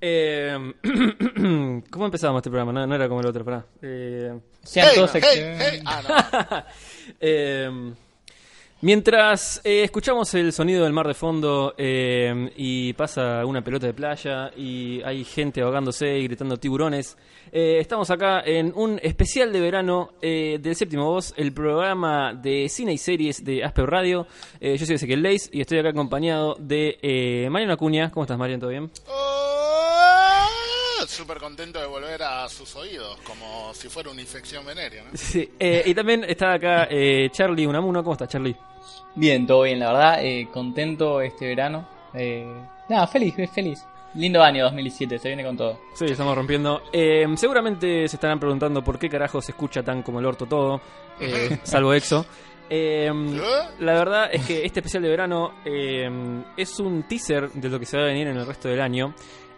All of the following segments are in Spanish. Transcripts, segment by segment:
Eh, ¿Cómo empezábamos este programa? No, no era como el otro, pará. Eh, Sean Hey, todos hey. Ah, no. eh, mientras eh, escuchamos el sonido del mar de fondo eh, y pasa una pelota de playa y hay gente ahogándose y gritando tiburones, eh, estamos acá en un especial de verano eh, del séptimo voz, el programa de cine y series de Asper Radio. Eh, yo soy Ezequiel Leis y estoy acá acompañado de eh, Mariano Acuña. ¿Cómo estás, Mariano? ¿Todo bien? Oh, Súper contento de volver a sus oídos, como si fuera una infección venérea, ¿no? Sí, eh, y también está acá eh, Charlie Unamuno. ¿Cómo estás, Charlie? Bien, todo bien, la verdad. eh, contento este verano. Eh, nada, feliz, feliz. Lindo año 2017, se viene con todo. Sí, estamos rompiendo. Eh, seguramente se estarán preguntando por qué carajo se escucha tan como el orto todo, eh, salvo EXO. Eh, la verdad es que este especial de verano eh, es un teaser de lo que se va a venir en el resto del año.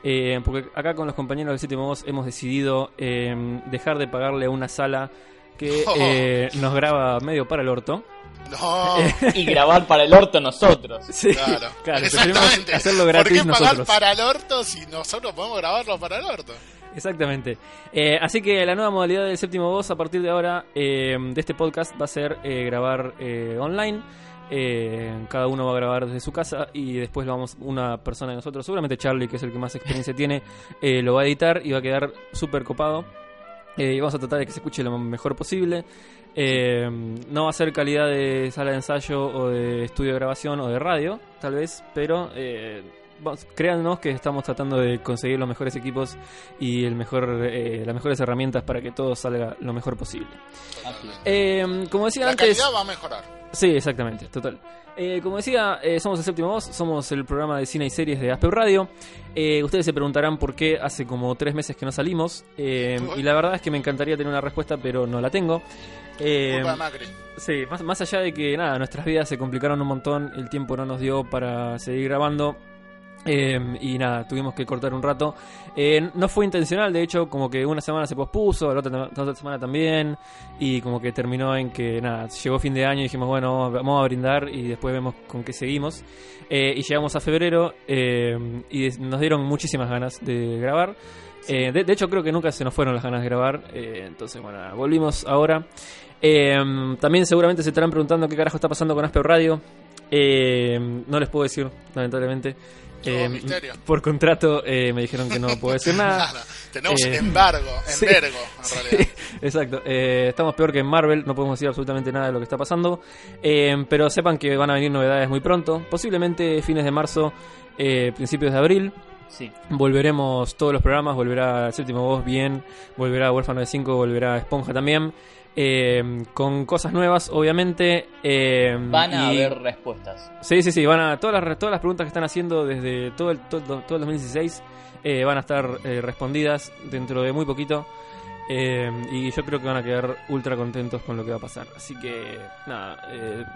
Eh, porque acá con los compañeros del séptimo voz hemos decidido eh, dejar de pagarle a una sala que eh, nos graba medio para el orto. No, Y grabar para el orto nosotros. Sí, claro. claro, Exactamente. hacerlo ¿Por gratis qué pagar nosotros. para el orto si nosotros podemos grabarlo para el orto? Exactamente. Eh, así que la nueva modalidad del séptimo voz a partir de ahora eh, de este podcast va a ser eh, grabar eh, online. Eh, cada uno va a grabar desde su casa y después lo vamos una persona de nosotros, seguramente Charlie, que es el que más experiencia tiene, eh, lo va a editar y va a quedar súper copado. Eh, vamos a tratar de que se escuche lo mejor posible. Eh, no va a ser calidad de sala de ensayo o de estudio de grabación o de radio, tal vez, pero vamos, créannos que estamos tratando de conseguir los mejores equipos y el mejor, eh, las mejores herramientas para que todo salga lo mejor posible. Eh, como decía La antes, calidad va a mejorar. Sí, exactamente, total. Eh, como decía, eh, somos el séptimo voz, somos el programa de cine y series de Aspeu Radio. Eh, ustedes se preguntarán por qué hace como tres meses que no salimos. y la verdad es que me encantaría tener una respuesta, pero no la tengo. Sí, más, más allá de que nada, nuestras vidas se complicaron un montón, el tiempo no nos dio para seguir grabando. Eh, y nada, tuvimos que cortar un rato. Eh, no fue intencional, de hecho, como que una semana se pospuso, la otra, la otra semana también. Y como que terminó en que nada, llegó fin de año y dijimos, bueno, vamos a brindar y después vemos con qué seguimos. Eh, y llegamos a febrero eh, y nos dieron muchísimas ganas de grabar. Eh, de, de hecho, creo que nunca se nos fueron las ganas de grabar. eh, entonces, bueno, volvimos ahora. Eh, también seguramente se estarán preguntando qué carajo está pasando con Aspeo Radio. No les puedo decir, lamentablemente. Eh, por contrato eh, me dijeron que no puedo decir nada. Nada. Tenemos Eh, embargo, sí. embargo, en Sí, realidad. exacto. Eh, estamos peor que en Marvel, no podemos decir absolutamente nada de lo que está pasando. Eh, pero sepan que van a venir novedades muy pronto, posiblemente fines de marzo, eh, principios de abril. Sí. Volveremos todos los programas, volverá el séptimo voz bien, volverá Huérfano de 5, volverá Esponja también. Eh, con cosas nuevas, obviamente. eh, Van a y- haber respuestas. Sí, sí, sí, van a todas las todas las preguntas que están haciendo desde todo el todo, todo el 2016 eh, van a estar eh, respondidas dentro de muy poquito y yo creo que van a quedar ultra contentos con lo que va a pasar. Así que nada,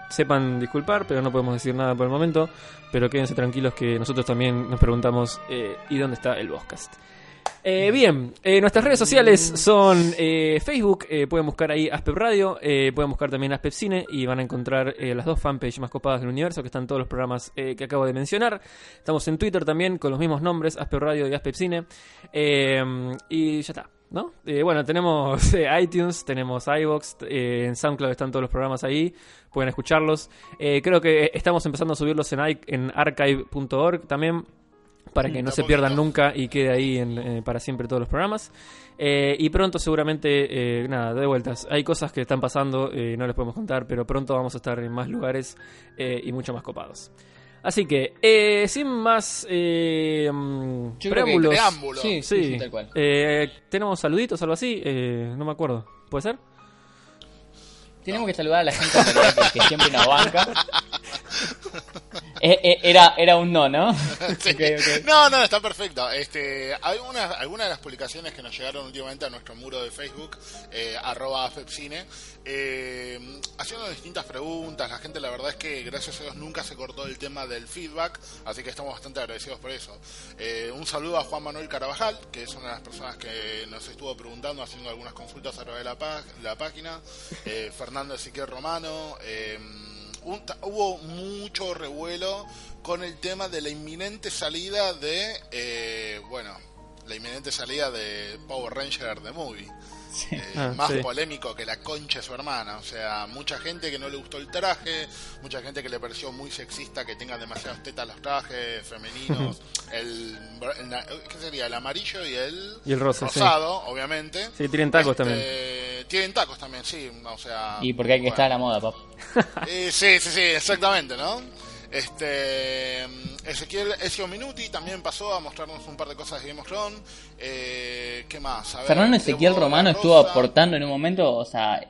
sepan disculpar, pero no podemos decir nada por el momento. Pero quédense tranquilos que nosotros también nos preguntamos eh, ¿y dónde está el Boscast? Eh, bien, eh, nuestras redes sociales son eh, Facebook, eh, pueden buscar ahí Aspep Radio, eh, pueden buscar también Aspep Cine y van a encontrar eh, las dos fanpages más copadas del universo, que están todos los programas que acabo de mencionar. Estamos en Twitter también con los mismos nombres, Aspep Radio y Aspep Cine. Y ya está. ¿No? Bueno, tenemos iTunes, tenemos eh, en SoundCloud están todos los programas ahí, pueden escucharlos. Creo que estamos empezando a subirlos en, en archive.org también, para que no se pierdan nunca y quede ahí en, eh, para siempre todos los programas. Eh, y pronto seguramente, eh, nada, de vueltas. Hay cosas que están pasando, eh, no les podemos contar, pero pronto vamos a estar en más lugares eh, y mucho más copados. Así que, eh, sin más eh, mm, Yo creo que preámbulos, preámbulo. Sí, sí, sí, sí, tal cual. eh, tenemos saluditos, algo así, eh, no me acuerdo. ¿Puede ser? Tenemos que saludar a la gente que siempre nos banca. Eh, eh, era, era un no, ¿no? Sí. No, no, está perfecto. Este, hay una, algunas de las publicaciones que nos llegaron últimamente a nuestro muro de Facebook, eh, arroba afepcine, eh, haciendo distintas preguntas. La gente, la verdad es que gracias a Dios nunca se cortó el tema del feedback, así que estamos bastante agradecidos por eso. Eh, un saludo a Juan Manuel Carabajal, que es una de las personas que nos estuvo preguntando, haciendo algunas consultas a través de la, la página. Eh, Fernando Ezequiel Romano. eh, un- hubo mucho revuelo con el tema de la inminente salida de, eh, bueno, la inminente salida de Power Ranger The Movie. Eh, Ah, más sí. polémico que la concha de su hermana. O sea, mucha gente que no le gustó el traje, mucha gente que le pareció muy sexista que tengan demasiadas tetas los trajes femeninos. el, el- ¿Qué sería? El amarillo y el, Y el rosa, sí. rosado, obviamente. Sí, tienen tacos Este, también. Tienen tacos también, sí. O sea, Y porque hay que bueno. estar a la moda, papá. Eh, sí, sí, sí, exactamente, ¿no? Este Ezequiel Ezio Minuti también pasó a mostrarnos un par de cosas de Game of Thrones. Eh, ¿Qué más? A ver, Fernando Ezequiel Romano estuvo aportando en un momento, o sea,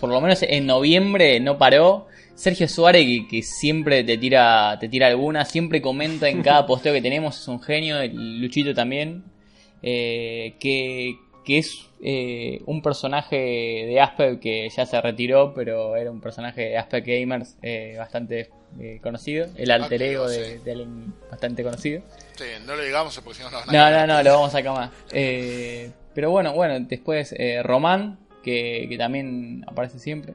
por, lo menos en noviembre no paró. Sergio Suárez, que, que siempre te tira, te tira alguna, siempre comenta en cada posteo que tenemos, es un genio, el Luchito también, eh, que, que es eh, un personaje de Asper que ya se retiró, pero era un personaje de Asper Gamers eh, bastante eh, conocido, el alter ego de, de alguien bastante conocido. Sí, no lo digamos porque si no nos van a No, no, lo vamos a sacar más. Eh, pero bueno, bueno, después eh, Román, que, que también aparece siempre.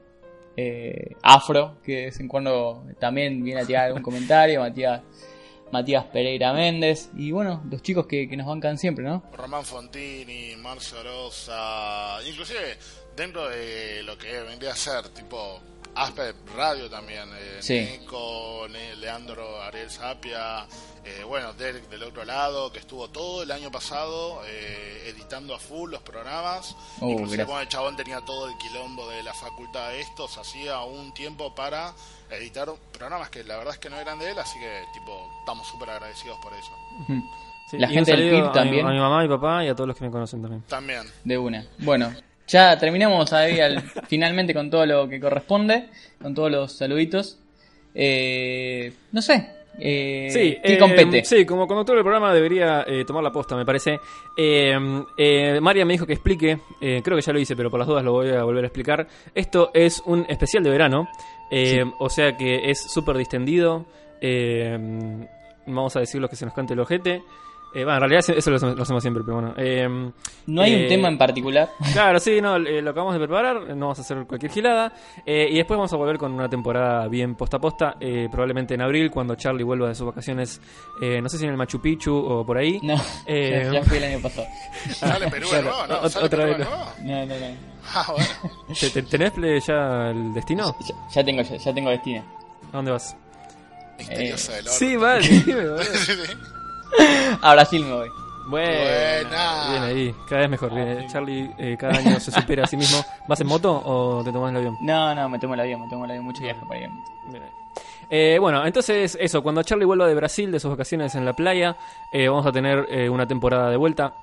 Eh, Afro, que de vez en cuando también viene a tirar algún comentario. Matías, Matías Pereira Méndez. Y bueno, los chicos que, que nos bancan siempre, ¿no? Román Fontini, Marcio Rosa, inclusive dentro de lo que vendría a ser tipo Aspe Radio también, eh, Sí. Nico, Ne- Leandro Ariel Sapia, eh, bueno, Derek del otro lado, que estuvo todo el año pasado eh, editando a full los programas, Oh, inclusive gracias. cuando el chabón tenía todo el quilombo de la facultad de estos, hacía un tiempo para editar programas que la verdad es que no eran de él, así que tipo estamos súper agradecidos por eso. Sí, La gente del PIB a mi- también. A mi mamá, a mi papá y a todos los que me conocen también. También. De una. Bueno, ya terminamos ahí al- finalmente con todo lo que corresponde, con todos los saluditos. Eh, no sé. Eh, Sí, ¿Qué eh, compete? Sí, como conductor del programa debería eh, tomar la posta, me parece. María me dijo que explique, creo que ya lo hice, pero por las dudas lo voy a volver a explicar. Esto es un especial de verano, o sea que es súper distendido. eh, vamos a decir lo que se nos cante el ojete. Eh, bueno, en realidad eso lo, hacemos- lo hacemos siempre, pero bueno. Eh, No hay eh, un tema en particular. Claro, sí, no, eh, lo acabamos de preparar, no vamos a hacer cualquier gilada. eh, y después vamos a volver con una temporada bien posta a posta, eh, probablemente en abril, cuando Charlie vuelva de sus vacaciones, eh, no sé si en el Machu Picchu o por ahí. No, Eh, ya, ya fui el año pasado. ¿Sale Perú? ¿No? ¿Sale otra Perú vez no. No, no, no. Ah, bueno. ¿Te- te- ¿Tenés ya el destino? Ya, ya tengo, ya, ya tengo destino. ¿A dónde vas? Misteriosa del orto. Sí, vale, A Brasil me voy. Bueno, Buena. bien ahí, cada vez mejor. bien. Charlie eh, cada año se supera a sí mismo. ¿Vas en moto o te tomás el avión? No, no, me tomo el avión, me tomo el avión, mucho viaje para ir. Bien ahí. Eh, bueno, entonces eso, cuando Charlie vuelva de Brasil, de sus vacaciones en la playa, eh, vamos a tener eh, una temporada de vuelta.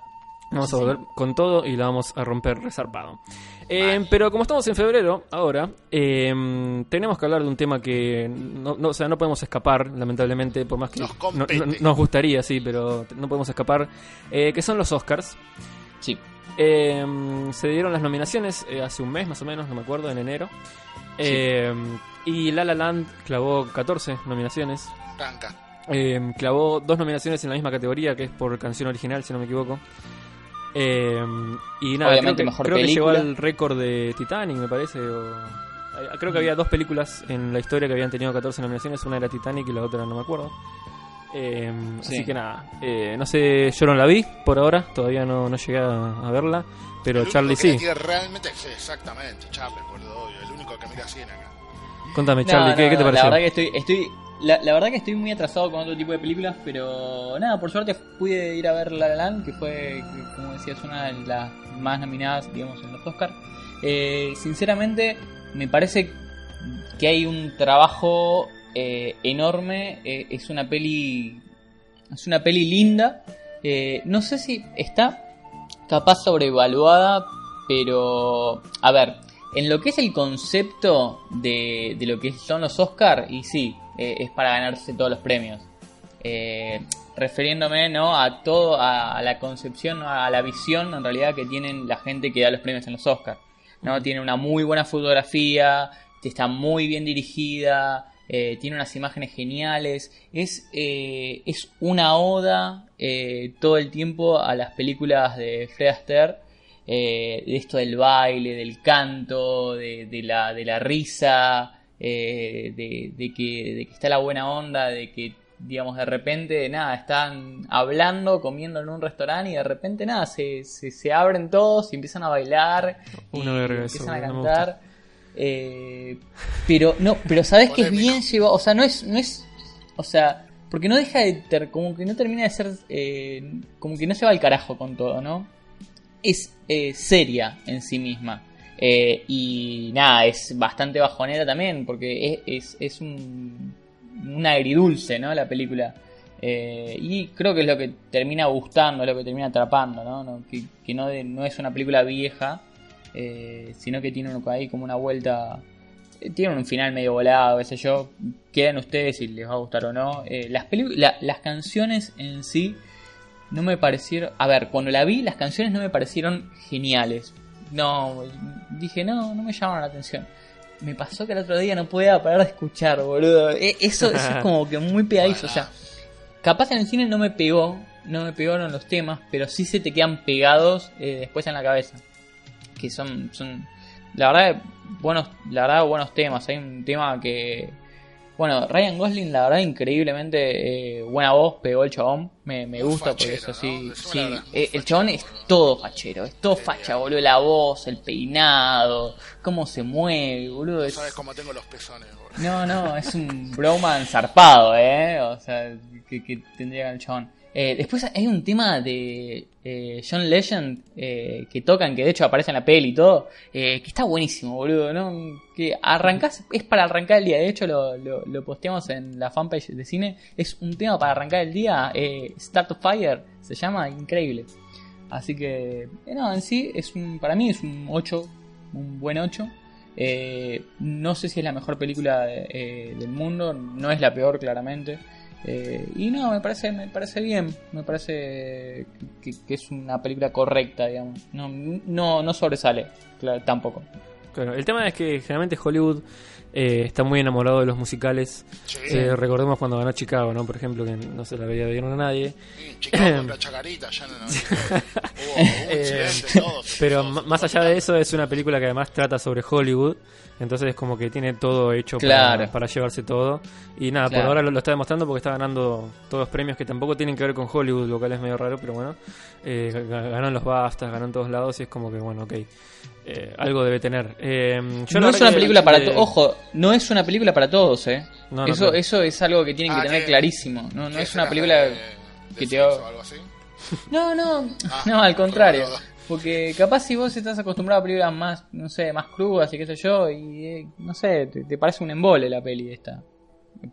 Vamos a volver con todo y la vamos a romper resarpado. Eh, pero como estamos en febrero, ahora, eh, tenemos que hablar de un tema que no, no- o sea, no podemos escapar, lamentablemente, por más que Nos no- nos gustaría, sí, pero no podemos escapar, eh, que son los Oscars. Sí. Eh, se dieron las nominaciones eh, hace un mes más o menos, no me acuerdo, en enero. Eh, y La La Land clavó 14 nominaciones. Tranca. Eh, clavó dos nominaciones en la misma categoría, que es por canción original, si no me equivoco. Eh, y nada, Obviamente creo, que, mejor creo que llegó al récord de Titanic, me parece. o- creo que había dos películas en la historia que habían tenido 14 nominaciones. Una era Titanic y la otra no me acuerdo. Eh, Sí. Así que nada, eh, no sé, yo no la vi por ahora, todavía no, no llegué a, verla, pero El único Charlie que sí. la realmente, sí, exactamente, Charlie, obvio. El único que mira cine acá. Contame, No, Charlie, no, ¿qué, qué te no, pareció? La verdad que estoy, estoy la, la verdad que estoy muy atrasado con otro tipo de películas, pero nada, por suerte pude ir a ver La La que fue, como decías, una de las más nominadas, digamos, en los Oscars. Eh, sinceramente, me parece que hay un trabajo eh, enorme. eh, es una peli, es una peli linda. No sé si está capaz sobrevaluada, pero a ver, en lo que es el concepto de, de lo que son los Oscars, y sí, eh, es para ganarse todos los premios. Eh, refiriéndome ¿no? a todo, a, a la concepción, a la visión en realidad que tienen la gente que da los premios en los Oscars. ¿no? Tiene una muy buena fotografía, está muy bien dirigida, eh, tiene unas imágenes geniales, es, eh, es una oda eh, todo el tiempo a las películas de Fred Astaire, de esto del baile, del canto, de, de la, de la risa, eh, de, de que, de que está la buena onda, de que digamos, de repente, nada, están hablando, comiendo en un restaurante y de repente, nada, se, se, se abren todos y empiezan a bailar Una y verga eso, empiezan a cantar. Eh, pero no, pero sabes que es bien llevado, o sea, no es, no es, o sea, porque no deja de ter, como que no termina de ser, eh, como que no se va al carajo con todo, ¿no? Es eh, seria en sí misma. Eh, y nada, es bastante bajonera también, porque es, es, un, un agridulce, ¿no? La película. Eh, y creo que es lo que termina gustando, lo que termina atrapando, ¿no? Que no, no es una película vieja, eh, sino que tiene un- ahí como una vuelta. Tiene un final medio volado, qué sé yo. Quedan ustedes si les va a gustar o no. Las, las canciones en sí no me parecieron. A ver, cuando la vi, las canciones no me parecieron geniales. No, dije, no, no me llamaron la atención. Me pasó que el otro día no podía parar de escuchar, boludo. Eso, eso es como que muy pegadizo. O sea, capaz en el cine no me pegó, no me pegaron los temas, pero sí se te quedan pegados eh, después en la cabeza. Que son, son, la verdad, buenos, la verdad, buenos temas. Hay un tema que, bueno, Ryan Gosling, la verdad, increíblemente eh, buena voz, pegó el chabón. Me, me gusta porque fachero, eso sí, sí. verdad, Eh, el chabón es todo fachero, es todo facha, bien. boludo. La voz, el peinado, cómo se mueve, boludo. No es- sabes cómo tengo los pezones, boludo. no, no, es un broman zarpado, ¿eh? O sea, que, que tendría el chabón. Eh, después hay un tema de eh, John Legend eh, que tocan, que de hecho aparece en la peli y todo, que está buenísimo, boludo, ¿no? Que arrancás, es para arrancar el día, de hecho lo, lo, lo posteamos en la fanpage de cine, es un tema para arrancar el día, Start of Fire, se llama, increíble. Así que, en sí, es un, para mí es un 8, un buen 8. Eh, no sé si es la mejor película del mundo, no es la peor claramente. Eh, y no, me parece, me parece bien, me parece que, que es una película correcta, digamos. No, no, no sobresale, claro, tampoco. Claro, el tema es que generalmente Hollywood eh, está muy enamorado de los musicales. Sí, Eh, recordemos cuando ganó Chicago, ¿no? Por ejemplo, que no se la veía bien a nadie. sí, Chicago contra Chacarita, ya no, no, hubo, hubo un Eh, Pero más allá de eso, es una película que además trata sobre Hollywood. Entonces es como que tiene todo hecho Claro. para, para llevarse todo. Y nada, Claro. por ahora lo, lo está demostrando porque está ganando todos los premios que tampoco tienen que ver con Hollywood, lo cual es medio raro, pero bueno. Eh, ga- ganó en los BAFTAs, ganó en todos lados y es como que, bueno, ok. Eh, algo debe tener. Eh, yo no es una que película para de- ojo, no es una película para todos, eh. No, no, eso, claro. eso es algo que tienen que Ah, tener que- clarísimo. No, no ¿Qué es una película de- de que te o algo así? No, no, Ah, no, al contrario. Porque capaz si vos estás acostumbrado a películas más, no sé, más crudas y qué sé yo, y eh, no sé, te, te parece un embole la peli esta.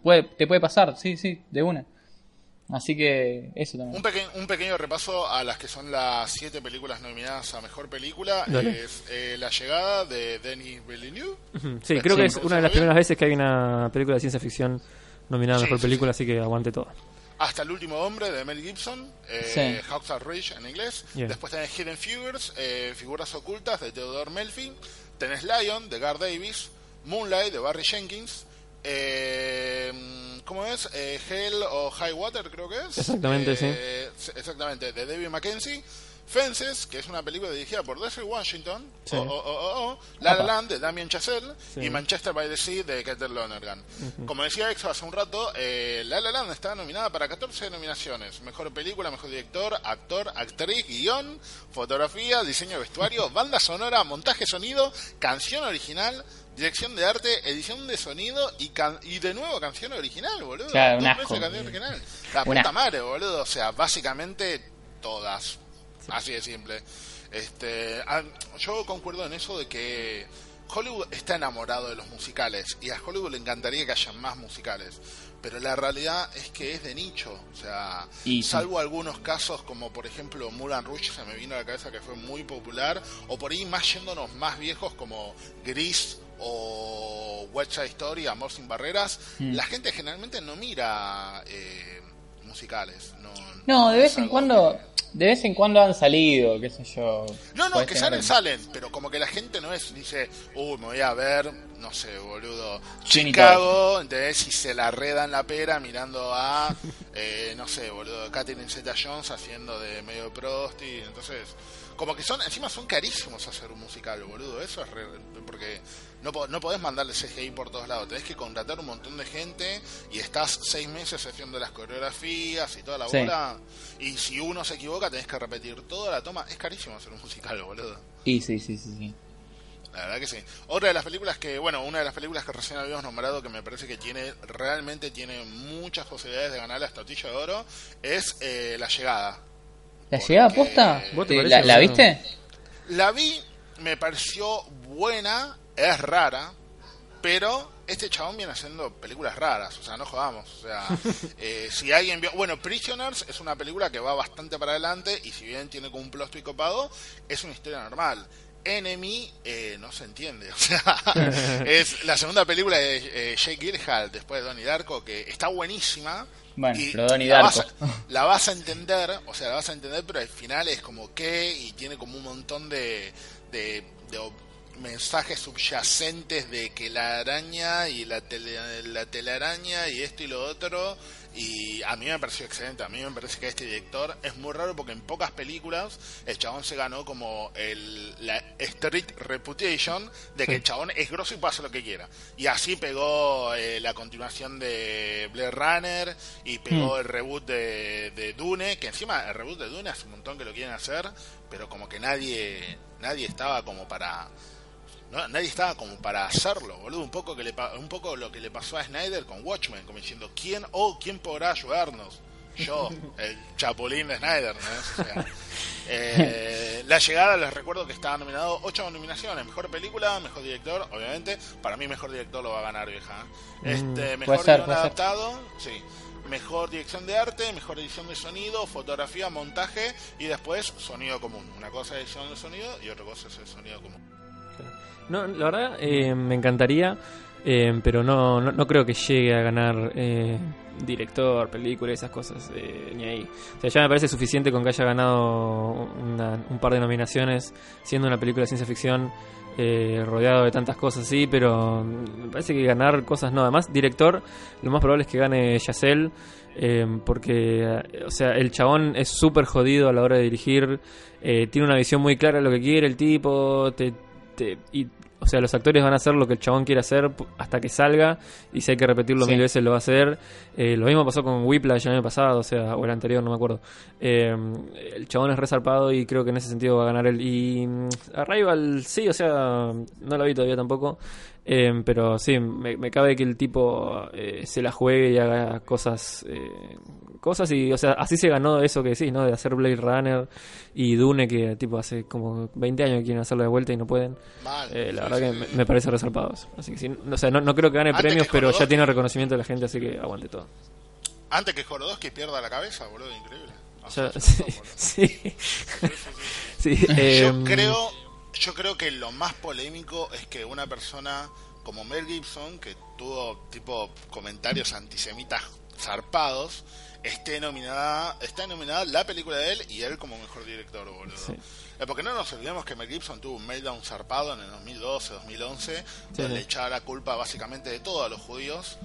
Puede, te puede pasar, sí, sí, de una. Así que eso también. Un, peque- un pequeño repaso a las que son las siete películas nominadas a Mejor Película. Dale. Es eh, La Llegada de Denis Villeneuve. Ujú, Sí, creo que es una de las primeras veces que hay una película de ciencia ficción nominada a Sí, mejor sí, película, así que aguante todo. Hasta el último hombre de Mel Gibson, eh, Sí. Hawks Are Rich en inglés. Yeah. Después tenés Hidden Figures, eh, Figuras Ocultas de Theodore Melfi. Tenés Lion de Gar Davis. Moonlight de Barry Jenkins. Eh, ¿Cómo es? Eh, Hell o High Water creo que es. Exactamente, sí. sí. Exactamente, de David Mackenzie. Fences, que es una película dirigida por Denzel Washington. Sí. O. La La. Land de Damien Chazelle. Sí. Y Manchester by the Sea de Keter Lonergan. Como decía Exo hace un rato, eh, La La Land está nominada para 14 nominaciones. Mejor película, mejor director, actor, actriz, guion, fotografía, diseño de vestuario, banda sonora, montaje sonido, canción original, dirección de arte, edición de sonido y, can- y de nuevo canción original, boludo. Claro, un asco. veces canción original. La puta madre, boludo. O sea, básicamente todas. Así de simple. Este, ah, yo concuerdo en eso de que Hollywood está enamorado de los musicales y a Hollywood le encantaría que haya más musicales. Pero la realidad es que es de nicho. O sea, Y sí. salvo algunos casos como por ejemplo Mulan Rouge, se me vino a la cabeza que fue muy popular. O por ahí más yéndonos más viejos como Gris o West Side Story, Amor sin Barreras. Mm. La gente generalmente no mira eh, musicales. No, No, de vez en cuando, que- de vez en cuando han salido, qué sé yo. No, no, que salen, salen, pero como que la gente no es, dice, uy, me voy a ver, no sé, boludo, Chicago, ¿entendés? Y se la reda en la pera mirando a, eh, no sé, boludo, Catherine Zeta Jones haciendo de medio prosti, entonces, como que son, encima son carísimos hacer un musical, boludo. Eso es re- porque no, po- no podés mandarle CGI por todos lados. Tenés que contratar un montón de gente y estás seis meses haciendo las coreografías y toda la Sí. bola. Y si uno se equivoca, tenés que repetir toda la toma. Es carísimo hacer un musical, boludo. Y sí, sí, sí, sí. La verdad que sí. Otra de las películas que, bueno, una de las películas que recién habíamos nombrado que me parece que tiene, realmente tiene muchas posibilidades de ganar la estatuilla de oro, es eh, La Llegada. ¿La Porque- llegada posta? ¿Vos te ¿La, viste? La vi, me pareció buena, es rara, pero este chabón viene haciendo películas raras, o sea, no jodamos. O sea, eh, si alguien vio. Bueno, Prisoners es una película que va bastante para adelante y si bien tiene como un plot twist copado, es una historia normal. Enemy eh, no se entiende, o sea, es la segunda película de eh, Jake Gyllenhaal después de Donnie Darko que está buenísima. Bueno, y pero Donnie la vas, Darko. a, la vas a entender, o sea, la vas a entender, pero al final es como que y tiene como un montón de, de, mensajes subyacentes de que la araña y la, tele, la telaraña y esto y lo otro y a mí me pareció excelente, a mí me parece que este director es muy raro porque en pocas películas el chabón se ganó como el, la street reputation de que el chabón es grosso y puede hacer lo que quiera. Y así pegó eh, la continuación de Blade Runner y pegó el reboot de, de Dune que encima el reboot de Dune hace un montón que lo quieren hacer pero como que nadie nadie estaba como para no, nadie estaba como para hacerlo, boludo. Un poco que le un poco lo que le pasó a Snyder con Watchmen, como diciendo quién o quién podrá ayudarnos. Yo, el chapulín de Snyder, ¿no? O sea, eh, la llegada, les recuerdo que estaba nominado ocho nominaciones: mejor película, mejor director, obviamente. Para mí, mejor director lo va a ganar, vieja. Este, mejor guion ser. adaptado, sí. Mejor dirección de arte, mejor edición de sonido, fotografía, montaje y después sonido común. Una cosa es edición de sonido y otra cosa es el sonido común. No, la verdad eh, me encantaría, eh, pero no, no, no creo que llegue a ganar eh, director, película, esas cosas, eh, ni ahí. O sea, ya me parece suficiente con que haya ganado una- un par de nominaciones, siendo una película de ciencia ficción, eh, rodeado de tantas cosas así, pero me parece que ganar cosas no. Además, director, lo más probable es que gane Yacel. Porque, o sea, el chabón es súper jodido a la hora de dirigir, tiene una visión muy clara de lo que quiere el tipo, te, te- y, o sea, los actores van a hacer lo que el chabón quiere hacer hasta que salga, y si hay que repetirlo Sí. mil veces lo va a hacer. Eh, lo mismo pasó con Whiplash el año pasado, o sea, o el anterior, no me acuerdo. Eh, el chabón es resarpado y creo que en ese sentido va a ganar él. Y mm, Arrival, sí, o sea, no lo vi todavía tampoco. Eh, pero sí, me, me cabe que el tipo se la juegue y haga cosas cosas y, o sea, así se ganó eso que decís, ¿no? De hacer Blade Runner y Dune, que tipo hace como 20 años que quieren hacerlo de vuelta y no pueden. Eh, la Sí, verdad sí, que sí. me, parece resarpado eso. Así que sí, no, o sea, no, no creo que gane Antes premios, que pero ya tiene reconocimiento de la gente, así que aguante todo. Antes que Jorodowski pierda la cabeza, boludo, increíble. O Ya- sea, sí, sí. Yo em, creo, yo creo que lo más polémico es que una persona como Mel Gibson, que tuvo tipo comentarios antisemitas zarpados, esté nominada, está nominada la película de él y él como mejor director, boludo. Sí. Eh, Porque no nos olvidemos que Mel Gibson tuvo un meltdown zarpado en el 2012, 2011, Sí, donde sí. echaba la culpa básicamente de todo a los judíos.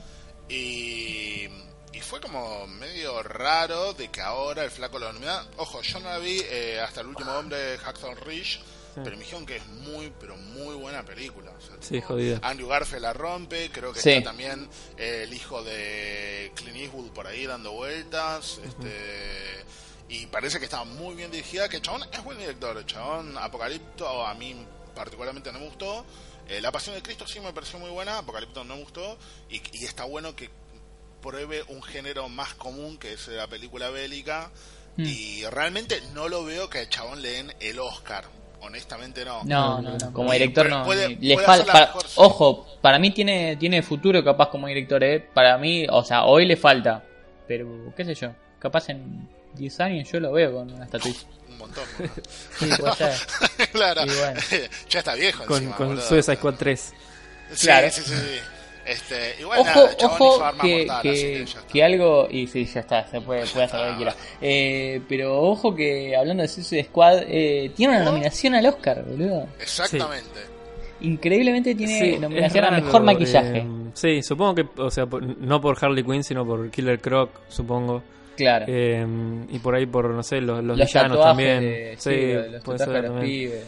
Y, y fue como medio raro de que ahora el flaco lo nomina. Ojo, yo no la vi eh, hasta el último hombre de Hacksaw Ridge, pero me dijeron que es muy, pero muy buena película. O sea, Sí, tipo, jodida. Andrew Garfield la rompe, creo que Sí. está también eh, el hijo de Clint Eastwood por ahí dando vueltas. este Y parece que está muy bien dirigida, que el chabón es buen director. El chabón Apocalipto a mí particularmente no me gustó. Eh, la Pasión de Cristo sí me pareció muy buena, Apocalipto no me gustó. Y, y está bueno que pruebe un género más común que es la película bélica. Mm. Y realmente no lo veo que al chabón le den el Oscar. Honestamente no. No, no, no. Como director no. puede- le puede falta. para- mejor- Ojo, para mí tiene, tiene futuro capaz como director, ¿eh? Para mí, o sea, hoy le falta. Pero, qué sé yo. Capaz en 10 años yo lo veo con una estatuilla. Un montón. boludo. Sí, puede ser. claro. Y bueno. ya está viejo con, encima, con. Suicide Squad 3. Sí, Claro. sí, sí, sí. Este, igual Ojo, nada, ojo que, mortal, que, así que ya está. que algo. Y sí, ya está, se puede, puede hacer lo que quiera. Eh, pero ojo que hablando de Suicide Squad, eh, tiene una ¿Oh? nominación al Oscar, boludo. Exactamente. Increíblemente tiene Sí, nominación a mejor maquillaje. eh, sí, supongo que, o sea, por- no por Harley Quinn, sino por Killer Croc, supongo. Claro. Eh, y por ahí, por, no sé, los, los, los villanos también. de- sí, sí, los puede ser de los también. pibes.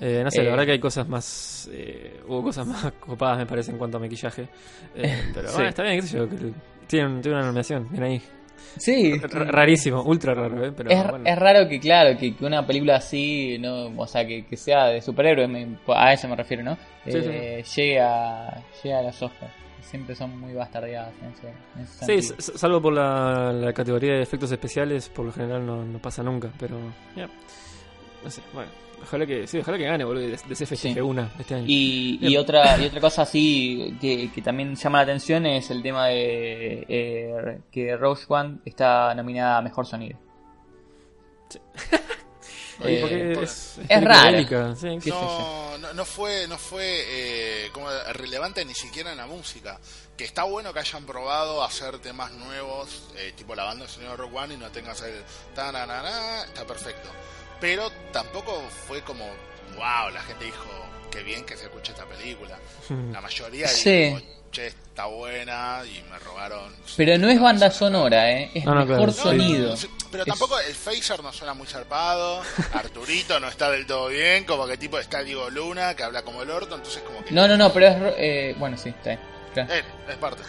Eh, no sé, Eh, la verdad que hay cosas más. Eh, hubo cosas más copadas, me parece, en cuanto a maquillaje. Eh, pero Sí. bueno, está bien, qué sé yo. Que tiene, tiene una nominación, bien ahí. Sí, R- rarísimo, ultra raro, ¿eh? Pero es, bueno. es raro que, claro, que, que una película así, no, o sea, que, que sea de superhéroes, me- a eso me refiero, ¿no? Sí, Eh, Llegue, a, llegue a los Oscars. Siempre son muy bastardeadas en ese, en ese Sí, sentido. salvo por la, la categoría de efectos especiales, por lo general no, no pasa nunca, pero ya. No sé, bueno. Ojalá que, sí, ojalá que gane, boludo, de, de Sí. una este año. Y, y otra y otra cosa así que, que también llama la atención es el tema de eh, que Rogue One está nominada a Mejor Sonido. Y Eh, por- es, es raro. sí. No, no, no fue, no fue eh, como relevante ni siquiera en la música. Que está bueno que hayan probado hacer temas nuevos, eh, tipo la banda del señor Rock One y no tengas el tananana, está perfecto. Pero tampoco fue como, wow, la gente dijo, qué bien que se escucha esta película. La mayoría Sí. dijo, che, está buena y me robaron. Pero no es banda sonora, ¿eh? es No, no, mejor claro, sonido. pero Es- tampoco el phaser no suena muy zarpado. Arturito no está del todo bien. Como que tipo está Diego Luna, que habla como el orto. Entonces, como que. No, no, no, pero es... Eh, bueno, sí, está bien. Claro. Eh, es parte.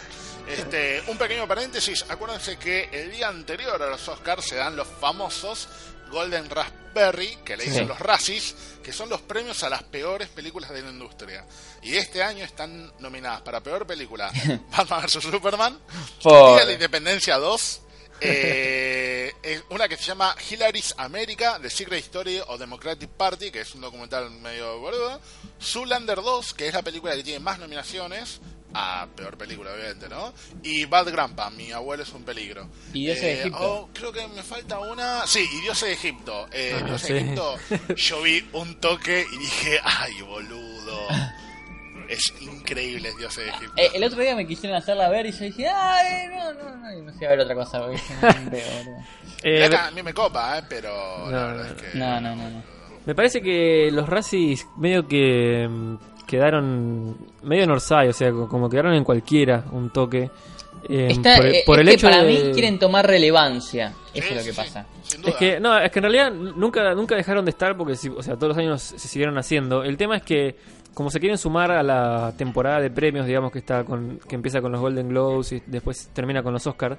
Este, un pequeño paréntesis. Acuérdense que el día anterior a los Oscars se dan los famosos Golden Raspberry, que le dicen Sí. los Razzies, que son los premios a las peores películas de la industria. Y este año están nominadas para peor película Batman vs Superman, Día de la Independencia 2, eh, una que se llama Hillary's America, The Secret Story of Democratic Party, que es un documental medio boludo, Zoolander 2, que es la película que tiene más nominaciones, a peor película obviamente, ¿no? Y Bad Grandpa, Mi abuelo es un peligro. Y Dioses de Egipto. oh, creo que me falta una... Sí, y Dioses de Egipto. Eh, Ah, Dioses sí. de Egipto, yo vi un toque y dije, ay, boludo. Es increíble Dioses de Egipto. Eh, el otro día me quisieron hacerla ver y yo dije, ay, no, no, no, y me fui a ver otra cosa. porque. Eh, Acá a mí me copa, ¿eh? pero No, la verdad es que... no, no, no, no. Me parece que los Razzies medio que mm, quedaron medio en Orsay, o sea, co- como quedaron en cualquiera un toque. eh, Está, por, por es el que hecho para de- mí quieren tomar relevancia. Sí, Eso es lo que sí, pasa. Es que, no, es que en realidad nunca, nunca dejaron de estar porque, si- o sea, todos los años se siguieron haciendo. El tema es que, como se quieren sumar a la temporada de premios, digamos, que está con, que empieza con los Golden Globes y después termina con los Oscars,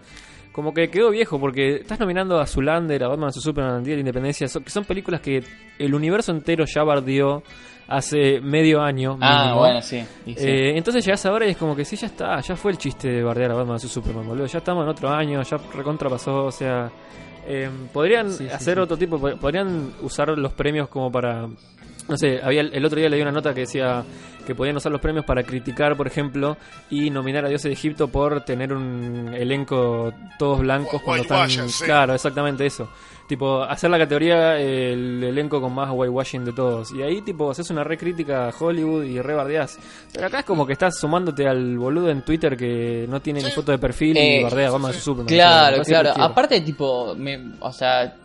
como que quedó viejo porque estás nominando a Zulander, a Batman, a Superman, a Día de la Independencia, que son películas que el universo entero ya bardeó hace medio año. Ah, mínimo. bueno, sí. Eh, entonces llegás ahora y es como que sí, ya está, ya fue el chiste de bardear a Batman vs Superman, boludo. Ya estamos en otro año, ya recontra pasó, o sea. eh, podrían Sí, hacer sí. otro tipo, po- podrían usar los premios como para. No sé, había el otro día leí una nota que decía que podían usar los premios para criticar, por ejemplo, y nominar a Dioses de Egipto por tener un elenco todos blancos cuando están. Sí. Claro, exactamente eso. Tipo, hacer la categoría eh, el elenco con más whitewashing de todos. Y ahí, tipo, haces una recrítica a Hollywood y re bardeás. Pero acá es como que estás sumándote al boludo en Twitter que no tiene ni foto de perfil Eh, y bardea vs Superman. O sea, Claro, claro. Aparte, tipo, me, o sea,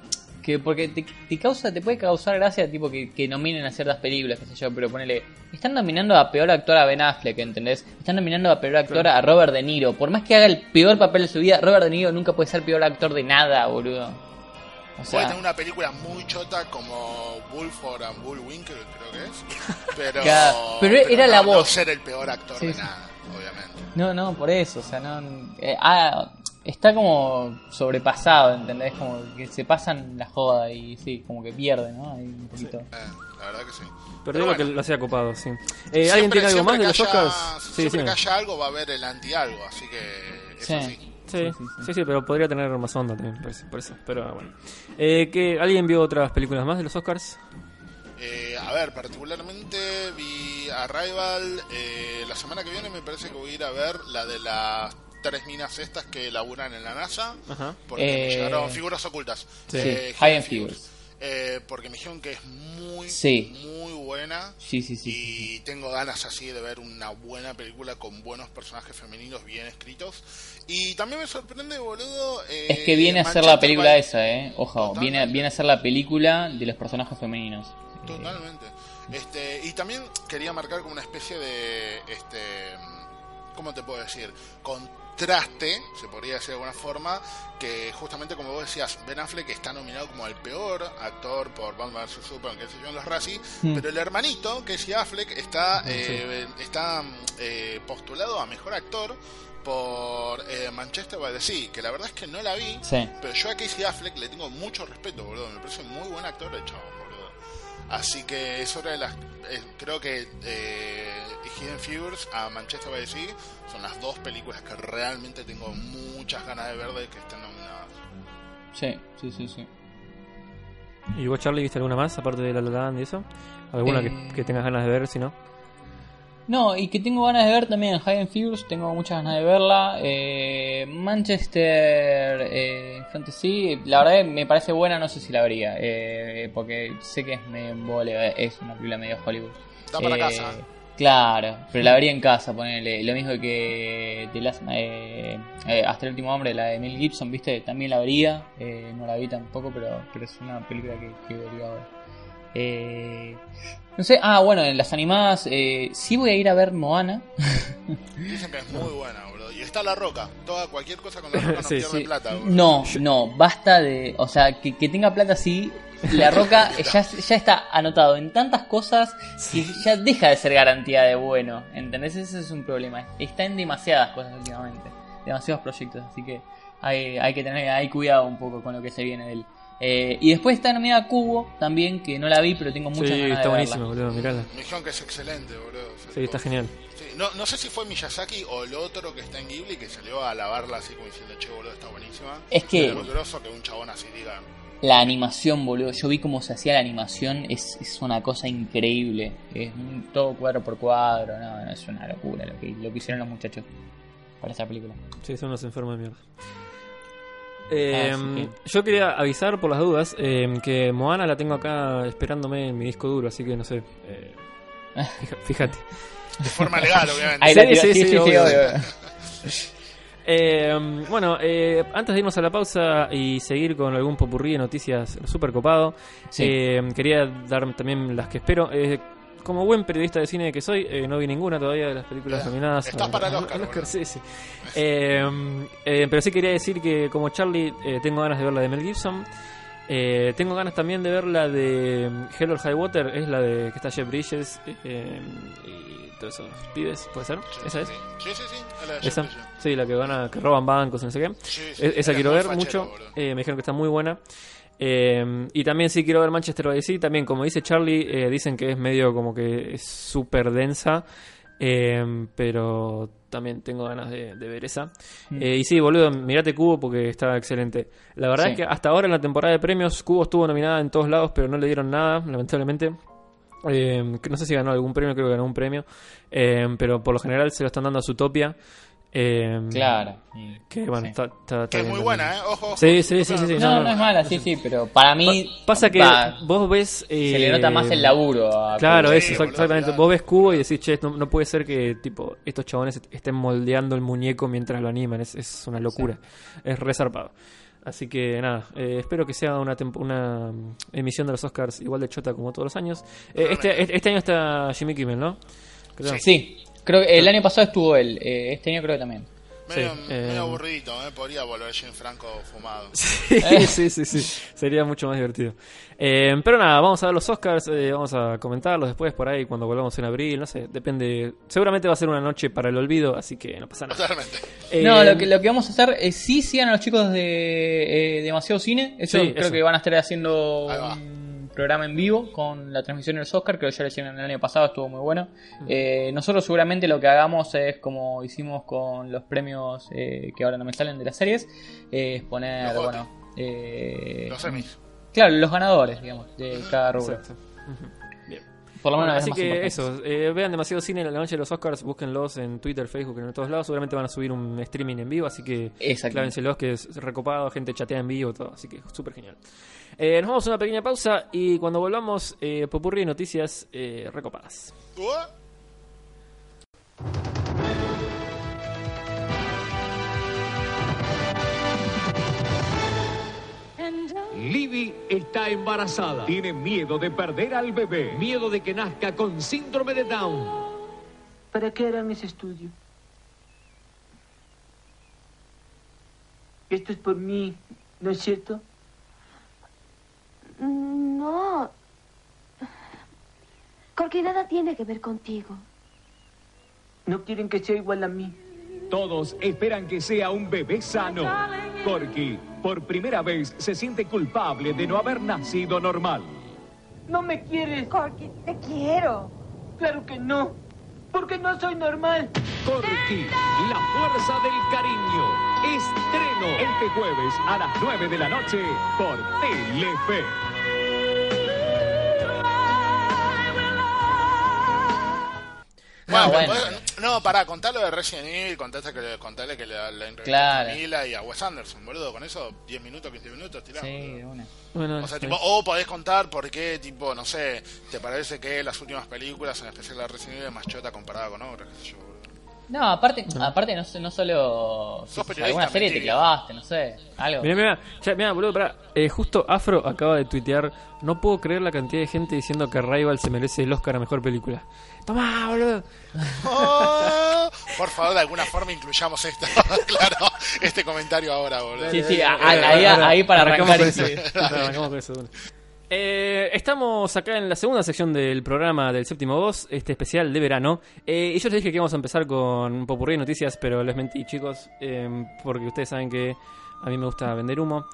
que porque te, te causa, te puede causar gracia, tipo, que, que nominen a ciertas películas, qué sé yo, pero ponele, están nominando a peor actor a Ben Affleck, ¿entendés? Están nominando a peor actor a Robert De Niro. Por más que haga el peor papel de su vida, Robert De Niro nunca puede ser peor actor de nada, boludo. O Puede sea, tener una película muy chota como Bullford and Bullwinkle, creo que es. Pero, Claro, pero era no- la no voz. ser el peor actor Sí, de sí. nada, obviamente. no, no, por eso, o sea, no. eh, ah, está como sobrepasado, ¿entendés? Como que se pasan la joda y sí, como que pierden, ¿no? Ahí un poquito. Eh, la verdad que sí. Pero digo bueno. que lo hacía copado, sí. Eh, ¿Alguien tiene algo más de los Oscars? Sí, siempre sí. que haya algo va a haber el anti-algo, así que eso Sí. sí. Sí, Sí, sí, sí, sí, sí. pero podría tener más onda también, por eso. por eso, pero bueno. Eh, ¿que ¿Alguien vio otras películas más de los Oscars? Eh, a ver, particularmente vi Arrival. Eh, la semana que viene me parece que voy a ir a ver la de las tres minas estas que laburan en la NASA. Ajá. Porque me Eh, llegaron figuras ocultas. Sí. Eh, High End Figures. Eh, porque me dijeron que es muy, Sí. muy buena. Sí, sí, sí. sí. Y tengo ganas así de ver una buena película con buenos personajes femeninos bien escritos. Y también me sorprende, boludo. eh, Es que viene a ser la película esa, ¿eh? Ojo, Totalmente. viene, viene a ser la película de los personajes femeninos. Eh, Totalmente. Este, y también quería marcar como una especie de este ¿cómo te puedo decir? Contraste, se podría decir de alguna forma, que justamente como vos decías, Ben Affleck está nominado como el peor actor por Batman vs. Superman, que se yo, en los Razzie, Mm. pero el hermanito, Casey Affleck, está, Sí. eh, está eh, postulado a mejor actor por eh, Manchester by the Sea, que la verdad es que no la vi, Sí. pero yo a Casey Affleck le tengo mucho respeto, boludo. Me parece muy buen actor el boludo. Así que es otra de las. eh, creo que eh, Hidden Figures a Manchester by the Sea son las dos películas que realmente tengo muchas ganas de ver de que estén nominadas. Sí, sí, sí, sí. ¿Y vos, Charlie, viste alguna más, aparte de La La Land y eso? ¿Alguna Eh. que, que tengas ganas de ver, si no? No, y que tengo ganas de ver también Hidden Figures, tengo muchas ganas de verla. Eh, Manchester eh, Fantasy, la verdad que me parece buena, no sé si la vería, eh, porque sé que es medio es una película medio Hollywood. Da para Eh, casa. Claro, pero la vería en casa, ponele. Lo mismo que The Last, eh, eh, Hasta el último hombre, la de Mel Gibson, ¿viste? También la vería. Eh, no la vi tampoco, pero, pero es una película que, que vería ahora. Eh, no sé, ah, bueno, en las animadas, eh, sí voy a ir a ver Moana. Dicen que es muy buena, boludo. Y está La Roca. Toda, cualquier cosa con La Roca no Sí, pierde Sí. plata, boludo. No, no, basta de. O sea, que, que tenga plata sí. La roca ya, ya está anotado en tantas cosas que ya deja de ser garantía de bueno. ¿Entendés? Ese es un problema. Está en demasiadas cosas últimamente. Demasiados proyectos. Así que hay, hay que tener hay cuidado un poco con lo que se viene de él. Eh, y después está nominada Cubo también, que no la vi, pero tengo muchas Sí, ganas está de verla. boludo, mirala. Dijeron que es excelente, boludo. Sí, está genial. Sí, no, no sé si fue Miyazaki o el otro que está en Ghibli que salió a alabarla así como diciendo, che, boludo, está buenísima. Es que- Es groso que un chabón así diga. La animación, boludo. Yo vi cómo se hacía la animación. Es, es una cosa increíble. Es un- todo cuadro por cuadro. No, no, es una locura lo que, lo que hicieron los muchachos para esta película. Sí, son unos enfermos de mierda. Eh, Ah, sí. Yo quería avisar por las dudas eh, que Moana la tengo acá esperándome en mi disco duro, así que no sé. eh, fíjate. De forma legal, obviamente. Sí, sí, sí, sí, sí, sí, obvio. obvio. Eh, bueno, eh, antes de irnos a la pausa y seguir con algún popurrí de noticias super copado, Sí. eh, quería dar también las que espero. Como buen periodista de cine que soy, eh, no vi ninguna todavía de las películas nominadas. estás para el Oscar, sí, sí. Eh, eh, pero sí quería decir que como Charlie eh, tengo ganas de ver la de Mel Gibson. Eh, tengo ganas también de ver la de Hell or High Water, es la de que está Jeff Bridges eh, y todos esos pibes, ¿puede ser? Sí, ¿Esa es? Sí, sí, sí. la de Esa, sí, la que van a, que roban bancos, no sé qué. Sí, sí, E- Esa es quiero ver fachero, mucho. Eh, me dijeron que está muy buena. Eh, y también sí quiero ver Manchester by Sea. También, como dice Charlie, eh, dicen que es medio como que es súper densa. Eh, pero también tengo ganas de, de ver esa. Mm. Eh, y sí, boludo, mirate Cubo porque está excelente. La verdad Sí. es que hasta ahora en la temporada de premios Cubo estuvo nominada en todos lados, pero no le dieron nada, lamentablemente. Que no sé si ganó algún premio, creo que ganó un premio. Pero por lo general se lo están dando a Zootopia. Eh, Claro. Que bueno, Sí. está, está- está Que es muy buena, ¿eh? Ojo, ojo. Sí, sí, sí, sí, sí. No, no, no, es mala, sí, sí, pero para mí. Pa- Pasa que va, vos ves. eh, se le nota más el laburo. a Claro, eso, Sí, exactamente. claro. Vos ves Cubo y decís, che, no, no puede ser que tipo estos chabones est- estén moldeando el muñeco mientras lo animan. Es, es una locura. Es resarpado. Así que nada, eh, espero que sea una, una mm, emisión de los Oscars igual de chota como todos los años. Eh, este, este- este año está Jimmy Kimmel, ¿no? Creo. Sí, creo que el año pasado estuvo él. eh, este año creo que también. Medio, Sí, medio eh, aburridito, ¿eh? Podría volver Jim Franco fumado. Sí, sí, sí, sí. Sería mucho más divertido. Eh, pero nada, vamos a ver los Oscars, eh, vamos a comentarlos después por ahí cuando volvamos en abril, no sé, depende. Seguramente va a ser una noche para el olvido, así que no pasa nada. Totalmente. Eh, No, lo que, lo que vamos a hacer es sí sigan a los chicos de eh, Demasiado Cine. Eso Sí, creo eso. que van a estar haciendo Ahí va. Programa en vivo con la transmisión de los Oscar. Creo que ya lo hicieron el año pasado, estuvo muy bueno. Eh, nosotros seguramente lo que hagamos es como hicimos con los premios eh, que ahora no me salen de las series, eh, es poner, Los bueno, eh, Los semis. claro, los ganadores, digamos, de cada rubro. Exacto. Por lo Bueno, menos así las más que eso, eh, vean demasiado cine en la noche de los Oscars, búsquenlos en Twitter, Facebook, en todos lados. Seguramente van a subir un streaming en vivo, así que clávenselos, que es recopado, gente chatea en vivo, todo, así que súper genial. Eh, nos vamos a una pequeña pausa y cuando volvamos, eh, popurrí de noticias eh, recopadas. Libby está embarazada. Tiene miedo de perder al bebé. Miedo de que nazca con síndrome de Down. ¿Para qué harán ese estudio? Esto es por mí, ¿no es cierto? No. Porque nada tiene que ver contigo. No quieren que sea igual a mí. Todos esperan que sea un bebé sano. Corky por primera vez, se siente culpable de no haber nacido normal. No me quieres. Corky, te quiero. Claro que no. Porque no soy normal. Corky, la fuerza del cariño. Estreno este jueves a las 9 de la noche por Telefe. Bueno, No, bueno. no, pará, contalo de Resident Evil, contaste que, le- contale que le, le entrevistó Claro. a Mila y a Wes Anderson, boludo. Con eso, 10 minutos, 15 minutos, tiramos. Sí, una. Bueno, O sea, tipo, o podés contar por qué, tipo, no sé, te parece que las últimas películas, en especial la Resident Evil, es más chota comparada con otras, qué sé yo. No, aparte, aparte no, no solo... Si alguna serie te clavaste, no sé, algo. Mirá, mirá, ya, mirá, boludo, pará. Eh, justo Afro acaba de tuitear. No puedo creer la cantidad de gente diciendo que Rival se merece el Oscar a mejor película. Tomá, boludo. Oh, por favor, de alguna forma incluyamos esto, claro, este comentario ahora, boludo. Sí, sí, a- a- ahí, ahí para arrancamos arrancar. con y- eso. Arrancamos con eso, bueno. Eh, estamos acá en la segunda sección del programa del séptimo voz, este especial de verano. Eh, y yo les dije que íbamos a empezar con un popurrí de noticias, pero les mentí, chicos, eh, porque ustedes saben que a mí me gusta vender humo.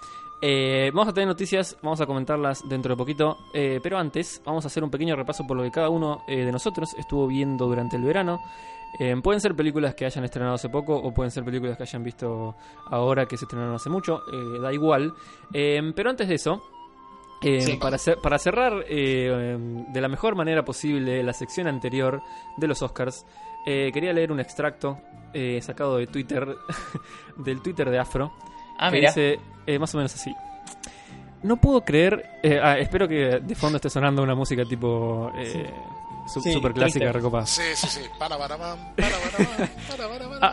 Eh, vamos a tener noticias, vamos a comentarlas dentro de poquito, eh, pero antes vamos a hacer un pequeño repaso por lo que cada uno de nosotros estuvo viendo durante el verano. Eh, pueden ser películas que hayan estrenado hace poco o pueden ser películas que hayan visto ahora que se estrenaron hace mucho, da igual. Eh, pero antes de eso, eh, para, cer para, cerrar eh, de la mejor manera posible la sección anterior de los Oscars, eh, quería leer un extracto sacado de Twitter, del Twitter de Afro, ah, que dice más o menos así. No puedo creer, ah, espero que de fondo esté sonando una música tipo... Sí. Su super clásica recopada.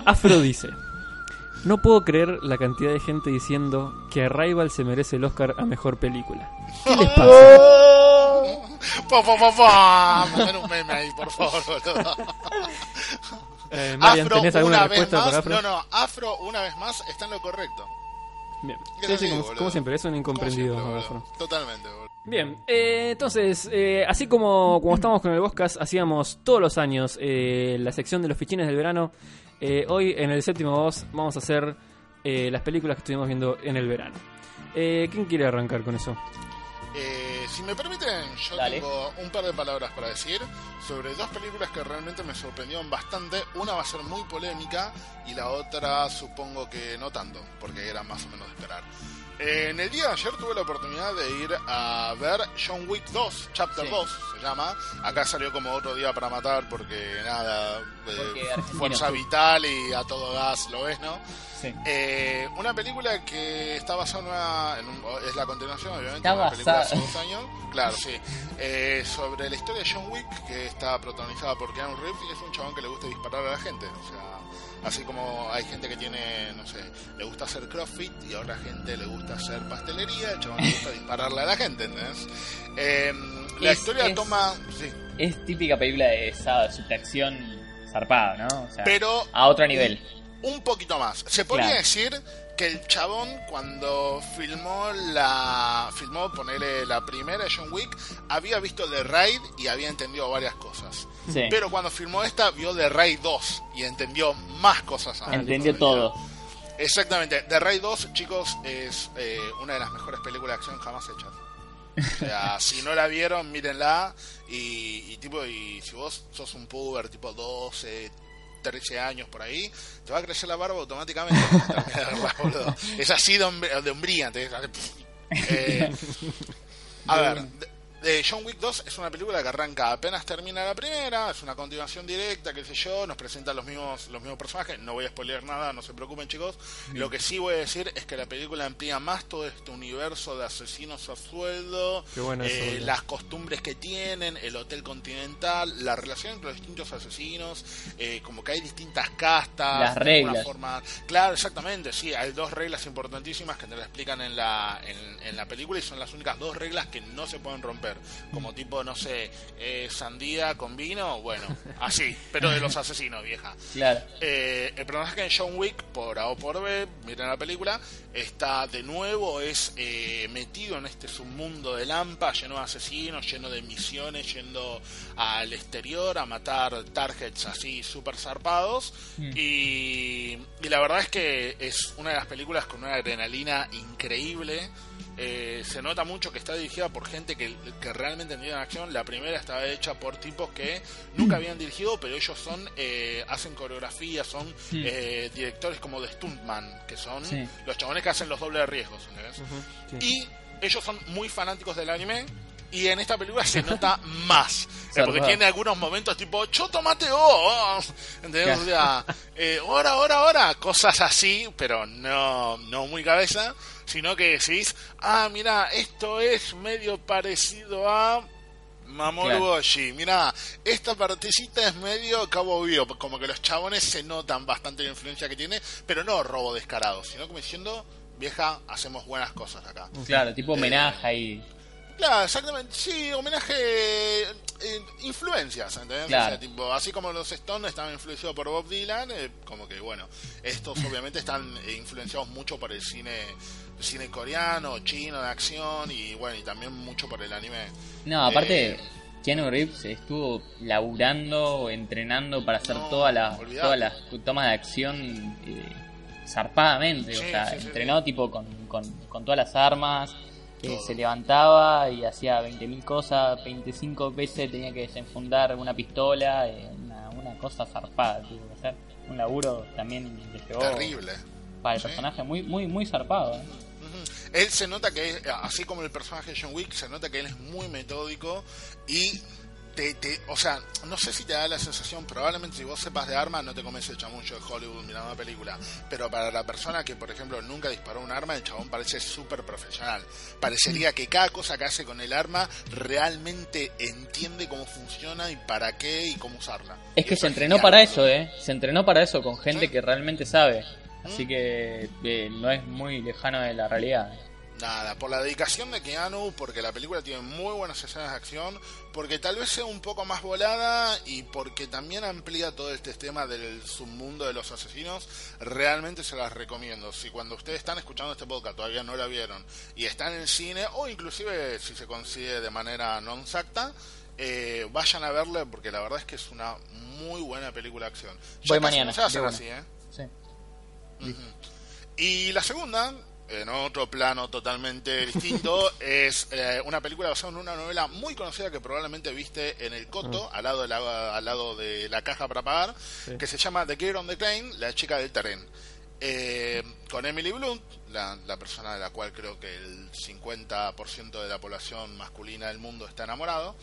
Afro dice. No puedo creer la cantidad de gente diciendo que Arrival se merece el Oscar a mejor película. ¿Qué les pasa? Oh, un meme ahí, por favor. Eh, Marian, Afro, ¿tenés alguna una vez respuesta más. para Afro? No, no, Afro, una vez más, está en lo correcto. Bien. Sí, sí, como, como siempre, es un incomprendido. siempre. Afro. Totalmente, boludo. Bien, eh, entonces, eh, así como, como estamos con el Boscas, hacíamos todos los años eh, la sección de los fichines del verano. Eh, hoy en el séptimo voz vamos a hacer eh, las películas que estuvimos viendo en el verano. Eh, ¿Quién quiere arrancar con eso? Eh, si me permiten, yo Dale. tengo un par de palabras para decir sobre dos películas que realmente me sorprendieron bastante. Una va a ser muy polémica y la otra supongo que no tanto, porque era más o menos de esperar. Eh, en el día de ayer tuve la oportunidad de ir a ver John Wick 2, Chapter Sí. 2 se llama. Acá salió como otro día para matar porque nada, eh, Porque argentino. fuerza vital y a todo gas lo ves, ¿no? Sí. Eh, una película que está basada en una, en un- es la continuación obviamente de una película de hace dos años claro sí Eh, sobre la historia de John Wick que está protagonizada por Keanu Reeves y es un chabón que le gusta disparar a la gente o sea así como hay gente que tiene no sé le gusta hacer crossfit y a otra gente le gusta hacer pastelería el chabón le gusta dispararle a la gente ¿entendés? Eh, la Es- historia es- toma sí Es típica película de esa subtracción zarpada, ¿no? O sea, pero a otro nivel. un poquito más. Se podría Claro. decir que el chabón cuando filmó la filmó ponerle la primera John Wick había visto The Raid y había entendido varias cosas. Sí. Pero cuando filmó esta vio The Raid 2 y entendió más cosas. Entendió todo. Exactamente. The Raid 2, chicos, es eh, una de las mejores películas de acción jamás hechas. O sea, si no la vieron, mírenla. Y, y tipo, y si vos sos un puber, tipo 12, 13 años por ahí, te va a crecer la barba automáticamente. es así de, hombre- de hombría. te- eh, a ver, de, de John Wick 2 es una película que arranca apenas termina la primera, es una continuación directa, qué sé yo, nos presenta los mismos los mismos personajes, no voy a spoilear nada, no se preocupen chicos. Lo que sí voy a decir es que la película amplía más todo este universo de asesinos a sueldo, Qué bueno eso, eh, las costumbres que tienen, el hotel continental, la relación entre los distintos asesinos, eh, como que hay distintas castas, Las reglas. forma- Claro, exactamente, sí, hay dos reglas importantísimas que te las explican en la, en, en la película y son las únicas dos reglas que no se pueden romper. Hacer. Como tipo, no sé, eh, sandía con vino, bueno, así, pero de los asesinos, vieja. Claro. Eh, el personaje de John Wick, por A o por B, miren la película, está de nuevo, es eh, metido en este submundo de Lampa, lleno de asesinos, lleno de misiones, yendo al exterior a matar targets así súper zarpados. Y, y la verdad es que es una de las películas con una adrenalina increíble. Eh, se nota mucho que está dirigida por gente que, que realmente entiende acción. La primera estaba hecha por tipos que nunca habían dirigido, pero ellos son eh, hacen coreografía, son eh, directores como de Stuntman, que son Sí. los chabones que hacen los dobles de riesgos. Y ellos son muy fanáticos del anime. Y en esta película se nota más. Eh, porque tiene algunos momentos tipo, yo tomate oh, ¿entendés? O sea, ahora, ahora, ahora, cosas así, pero no, no muy cabeza, sino que decís, ah, mira, esto es medio parecido a Mamoru Claro. Oshii. Mira, esta partecita es medio Cabo Vivo, como que los chabones se notan bastante la influencia que tiene, pero no robo descarado, sino como diciendo, vieja, hacemos buenas cosas acá. Claro, tipo homenaje ahí. Claro, exactamente. Sí, homenaje. Eh, influencias, ¿entendés? Claro. O sea, tipo, así como los Stones estaban influenciados por Bob Dylan, eh, como que bueno, estos obviamente están eh, influenciados mucho por el cine cine coreano, chino de acción y bueno, y también mucho por el anime. No, aparte, Eh, Keanu Reeves estuvo laburando, entrenando para hacer No, todas las olvidate. todas las tomas de acción eh, zarpadamente. o Sí, sea, sí, sí, entrenó sí. tipo con, con, con todas las armas. Todo. se levantaba y hacía 20.000 cosas, 25 veces tenía que desenfundar una pistola, eh, una, una cosa zarpada, tuvo que hacer. Un laburo también le pegó terrible. para el Sí. personaje, muy muy muy zarpado. ¿eh? Él se nota que, así como el personaje de John Wick, se nota que él es muy metódico y te, te- o sea, no sé si te da la sensación, probablemente si vos sepas de armas no te comes el chamullo de Hollywood mirando una película, pero para la persona que, por ejemplo, nunca disparó un arma, el chabón parece súper profesional. Parecería que cada cosa que hace con el arma realmente entiende cómo funciona y para qué y cómo usarla. Es que se entrenó para eso, ¿eh? Se entrenó para eso con gente Sí. que realmente sabe. Mm. Así que eh, no es muy lejano de la realidad. Nada, por la dedicación de Keanu, porque la película tiene muy buenas escenas de acción, porque tal vez sea un poco más volada y porque también amplía todo este tema del submundo de los asesinos, realmente se las recomiendo. Si cuando ustedes están escuchando este podcast todavía no la vieron y están en cine, o inclusive si se consigue de manera no exacta, eh, vayan a verla porque la verdad es que es una muy buena película de acción. Voy mañana, así, ¿eh? Sí. Y la segunda, en otro plano totalmente distinto, es eh, una película basada en una novela muy conocida que probablemente viste en el Coto, al, lado de la, al lado de la caja para pagar, que se llama The Girl on the Train, la chica del tren. Eh, con Emily Blunt, la, la persona de la cual creo que el 50% de la población masculina del mundo está enamorado.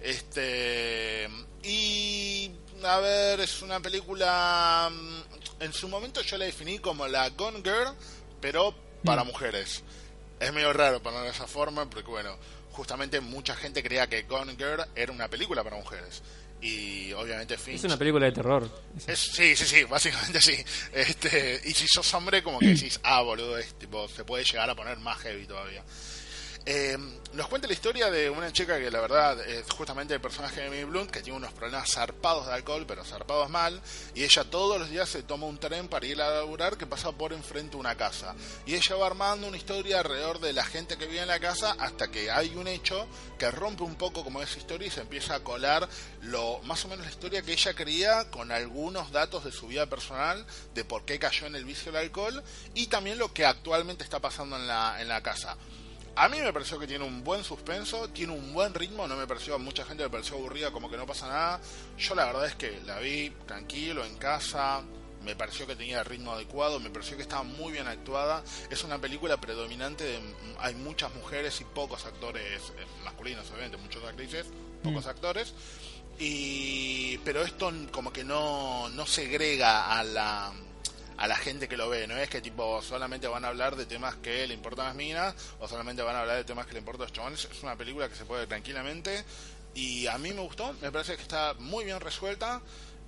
Este y a ver, es una película mm, en su momento yo la definí como la Gone Girl, pero para mujeres. Es medio raro ponerlo de esa forma porque bueno, justamente mucha gente creía que Gone Girl era una película para mujeres. Y obviamente Finch Es una película de terror. es- sí, sí, sí, básicamente sí. Este, y si sos hombre, como que decís, ah, boludo, es, tipo, se puede llegar a poner más heavy todavía. Eh, nos cuenta la historia de una chica que la verdad es justamente el personaje de Emily Blunt que tiene unos problemas zarpados de alcohol, pero zarpados mal, y ella todos los días se toma un tren para ir a laburar que pasa por enfrente de una casa. Y ella va armando una historia alrededor de la gente que vive en la casa hasta que hay un hecho que rompe un poco como esa historia y se empieza a colar lo más o menos la historia que ella creía con algunos datos de su vida personal, de por qué cayó en el vicio del alcohol y también lo que actualmente está pasando en la, en la casa. A mí me pareció que tiene un buen suspenso, tiene un buen ritmo, no me pareció, a mucha gente me pareció aburrida, como que no pasa nada. Yo la verdad es que la vi tranquilo, en casa, me pareció que tenía el ritmo adecuado, me pareció que estaba muy bien actuada. Es una película predominante, de, hay muchas mujeres y pocos actores eh, masculinos, obviamente, muchas actrices, pocos actores. Y, pero esto como que no, no segrega a la, a la gente que lo ve, no es que tipo solamente van a hablar de temas que le importan a las minas o solamente van a hablar de temas que le importan a los chavales, es una película que se puede ver tranquilamente y a mí me gustó, me parece que está muy bien resuelta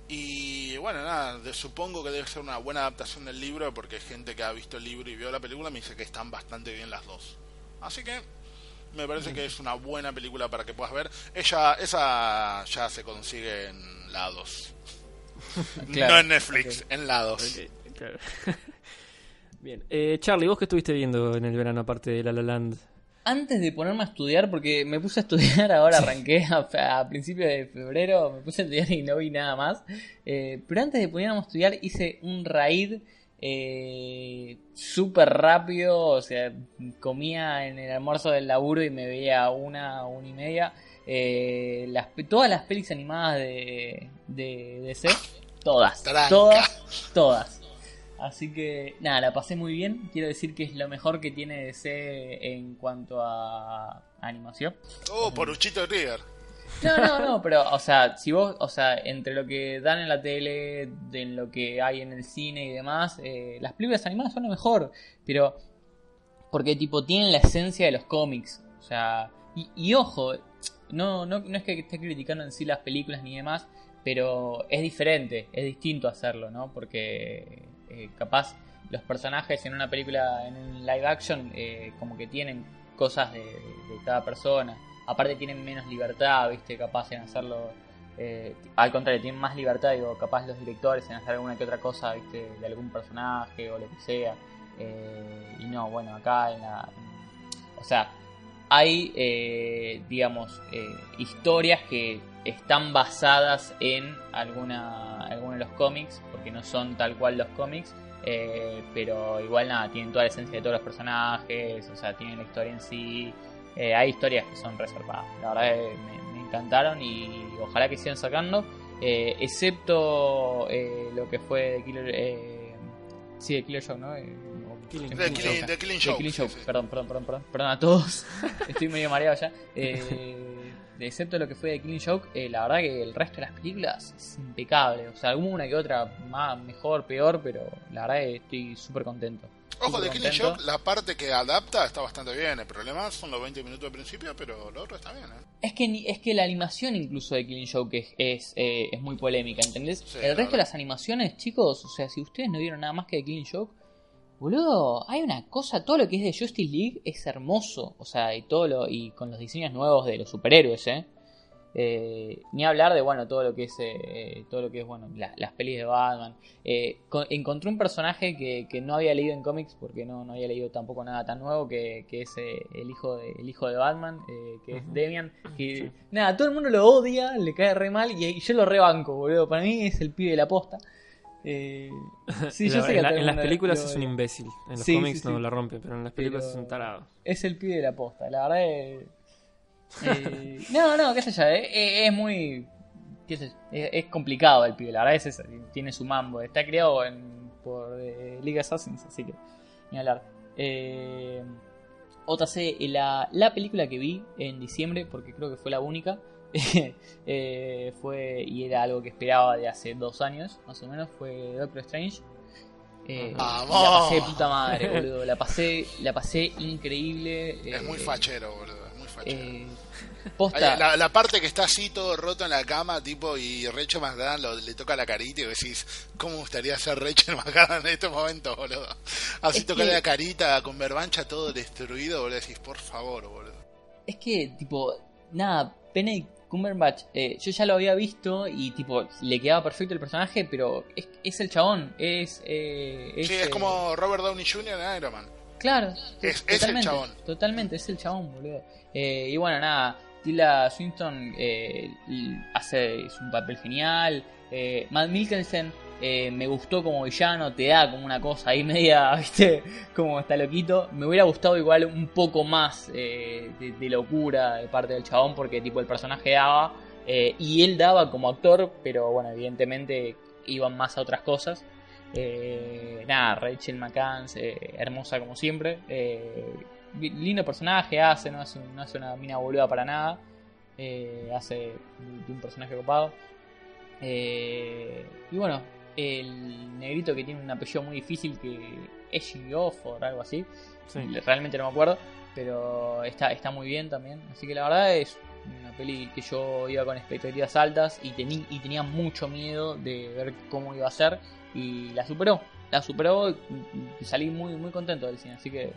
y bueno, nada, de- supongo que debe ser una buena adaptación del libro porque gente que ha visto el libro y vio la película me dice que están bastante bien las dos. Así que Me parece que es una buena película para que puedas ver. Ella, esa ya se consigue en la 2. Claro, no en Netflix, en la 2. Ok, claro. Bien. Eh, Charlie, ¿vos qué estuviste viendo en el verano aparte de La La Land? Antes de ponerme a estudiar, porque me puse a estudiar ahora, arranqué a, a principios de febrero, me puse a estudiar y no vi nada más. Eh, pero antes de ponerme a estudiar hice un raid eh, súper rápido, o sea, comía en el almuerzo del laburo y me veía una, una y media. Eh, las, todas las pelis animadas de, de DC, todas, Tranca. todas, todas. Así que nada, la pasé muy bien. Quiero decir que es lo mejor que tiene DC en cuanto a animación. Oh, Poruchito Trigger. No, no, no, pero, o sea, si vos, o sea, entre lo que dan en la tele, de en lo que hay en el cine y demás, eh, las películas animadas son lo mejor, pero porque, tipo, tienen la esencia de los cómics, o sea, y, y ojo, no, no, no es que esté criticando en sí las películas ni demás, pero es diferente, es distinto hacerlo, ¿no? Porque eh, capaz los personajes en una película, en un live action, eh, como que tienen cosas de, cada persona. Aparte tienen menos libertad, viste, capaz en hacerlo. eh, al contrario, tienen más libertad, digo, capaz los directores en hacer alguna que otra cosa, viste, de algún personaje o lo que sea. Eh, y no, bueno, acá en la. O sea, hay, eh, digamos, historias que están basadas en alguna, alguno de los cómics, porque no son tal cual los cómics, eh, pero igual nada, tienen toda la esencia de todos los personajes, o sea, tienen la historia en sí. Eh, hay historias que son reservadas, la verdad que me, me encantaron y ojalá que sigan sacando, eh, excepto eh, lo que fue de Killer. Eh, sí, de Killer Show, ¿no? Killing- The Killing. The Killing The sí, sí. Perdón, perdón, perdón, perdón, perdón a todos. Estoy medio mareado ya. Eh, excepto lo que fue de Killing Joke, eh, la verdad que el resto de las películas es impecable. O sea, alguna que otra más, mejor, peor, pero la verdad que estoy súper contento. Ojo, de Killing. Joke, la parte que adapta está bastante bien. El problema son los 20 minutos de principio, pero lo otro está bien, ¿eh? Es que, ni- es que la animación incluso de Killing Joke es, es, eh, es muy polémica, ¿entendés? Sí, el resto de las animaciones, chicos, o sea, si ustedes no vieron nada más que de Killing Joke, boludo, hay una cosa, todo lo que es de Justice League es hermoso, o sea, y todo lo, y con los diseños nuevos de los superhéroes, ¿eh? Eh, ni hablar de bueno todo lo que es eh, todo lo que es bueno la- las pelis de Batman. Eh, co- encontré un personaje que, que no había leído en cómics porque no, no había leído tampoco nada tan nuevo que, que es eh, el hijo de el hijo de Batman eh, que es Damian que nada todo el mundo lo odia le cae re mal y, y yo lo rebanco boludo. Para mí es el pibe de la posta eh, sí, yo Pero sé que en, la- las películas lo es un imbécil. En los Sí, cómics sí, no la rompe, pero en las películas Pero- es un tarado. es el pibe de la posta. La verdad es. eh, no, no, qué sé yo. eh, eh, es muy. qué sé yo, es, es complicado el pibe, la verdad es eso. Tiene su mambo. Está creado en, por eh, League of Assassins, así que. Ni hablar. Eh, otra serie, eh, la, la película que vi en diciembre, porque creo que fue la única. eh, fue y era algo que esperaba de hace dos años, más o menos, fue Doctor Strange. Eh, la pasé de puta madre, boludo. La pasé, la pasé increíble. Es muy eh, fachero, boludo. Es muy fachero. eh, posta. La, la parte que está así todo roto en la cama, tipo, y Rachel McGann lo- le toca la carita y vos decís, ¿cómo gustaría ser Rachel McGann en este momento, boludo? Así Es tocarle que- la carita con verbancha todo destruido, boludo, decís, por favor, boludo. Es que, tipo, nada, Benedict Cumberbatch, eh, yo ya lo había visto y, tipo, le quedaba perfecto el personaje, pero es, es el chabón, es... eh, sí, es eh, como Robert Downey Jr. en Iron Man. Claro, Es- es el chabón. Totalmente, es el chabón, boludo. Eh, y bueno, nada, Tilda Swinton eh, hace es un papel genial. Eh, Matt Mikkelsen eh, me gustó como villano, te da como una cosa ahí media, viste, como está loquito. Me hubiera gustado igual un poco más eh, de, locura de parte del chabón, porque tipo el personaje daba eh, y él daba como actor, pero bueno, evidentemente iban más a otras cosas. Nada, Rachel McCann, eh, hermosa como siempre. Lindo personaje hace, no hace, una mina boluda para nada. Hace de un personaje copado. Eh, y bueno, el negrito que tiene un apellido muy difícil que es Off o algo así. Sí. Realmente no me acuerdo. Pero está, está muy bien también. Así que la verdad es una peli que yo iba con expectativas altas y, tení- y tenía mucho miedo de ver cómo iba a ser. Y la superó. La superó y salí muy, muy contento del cine. Así que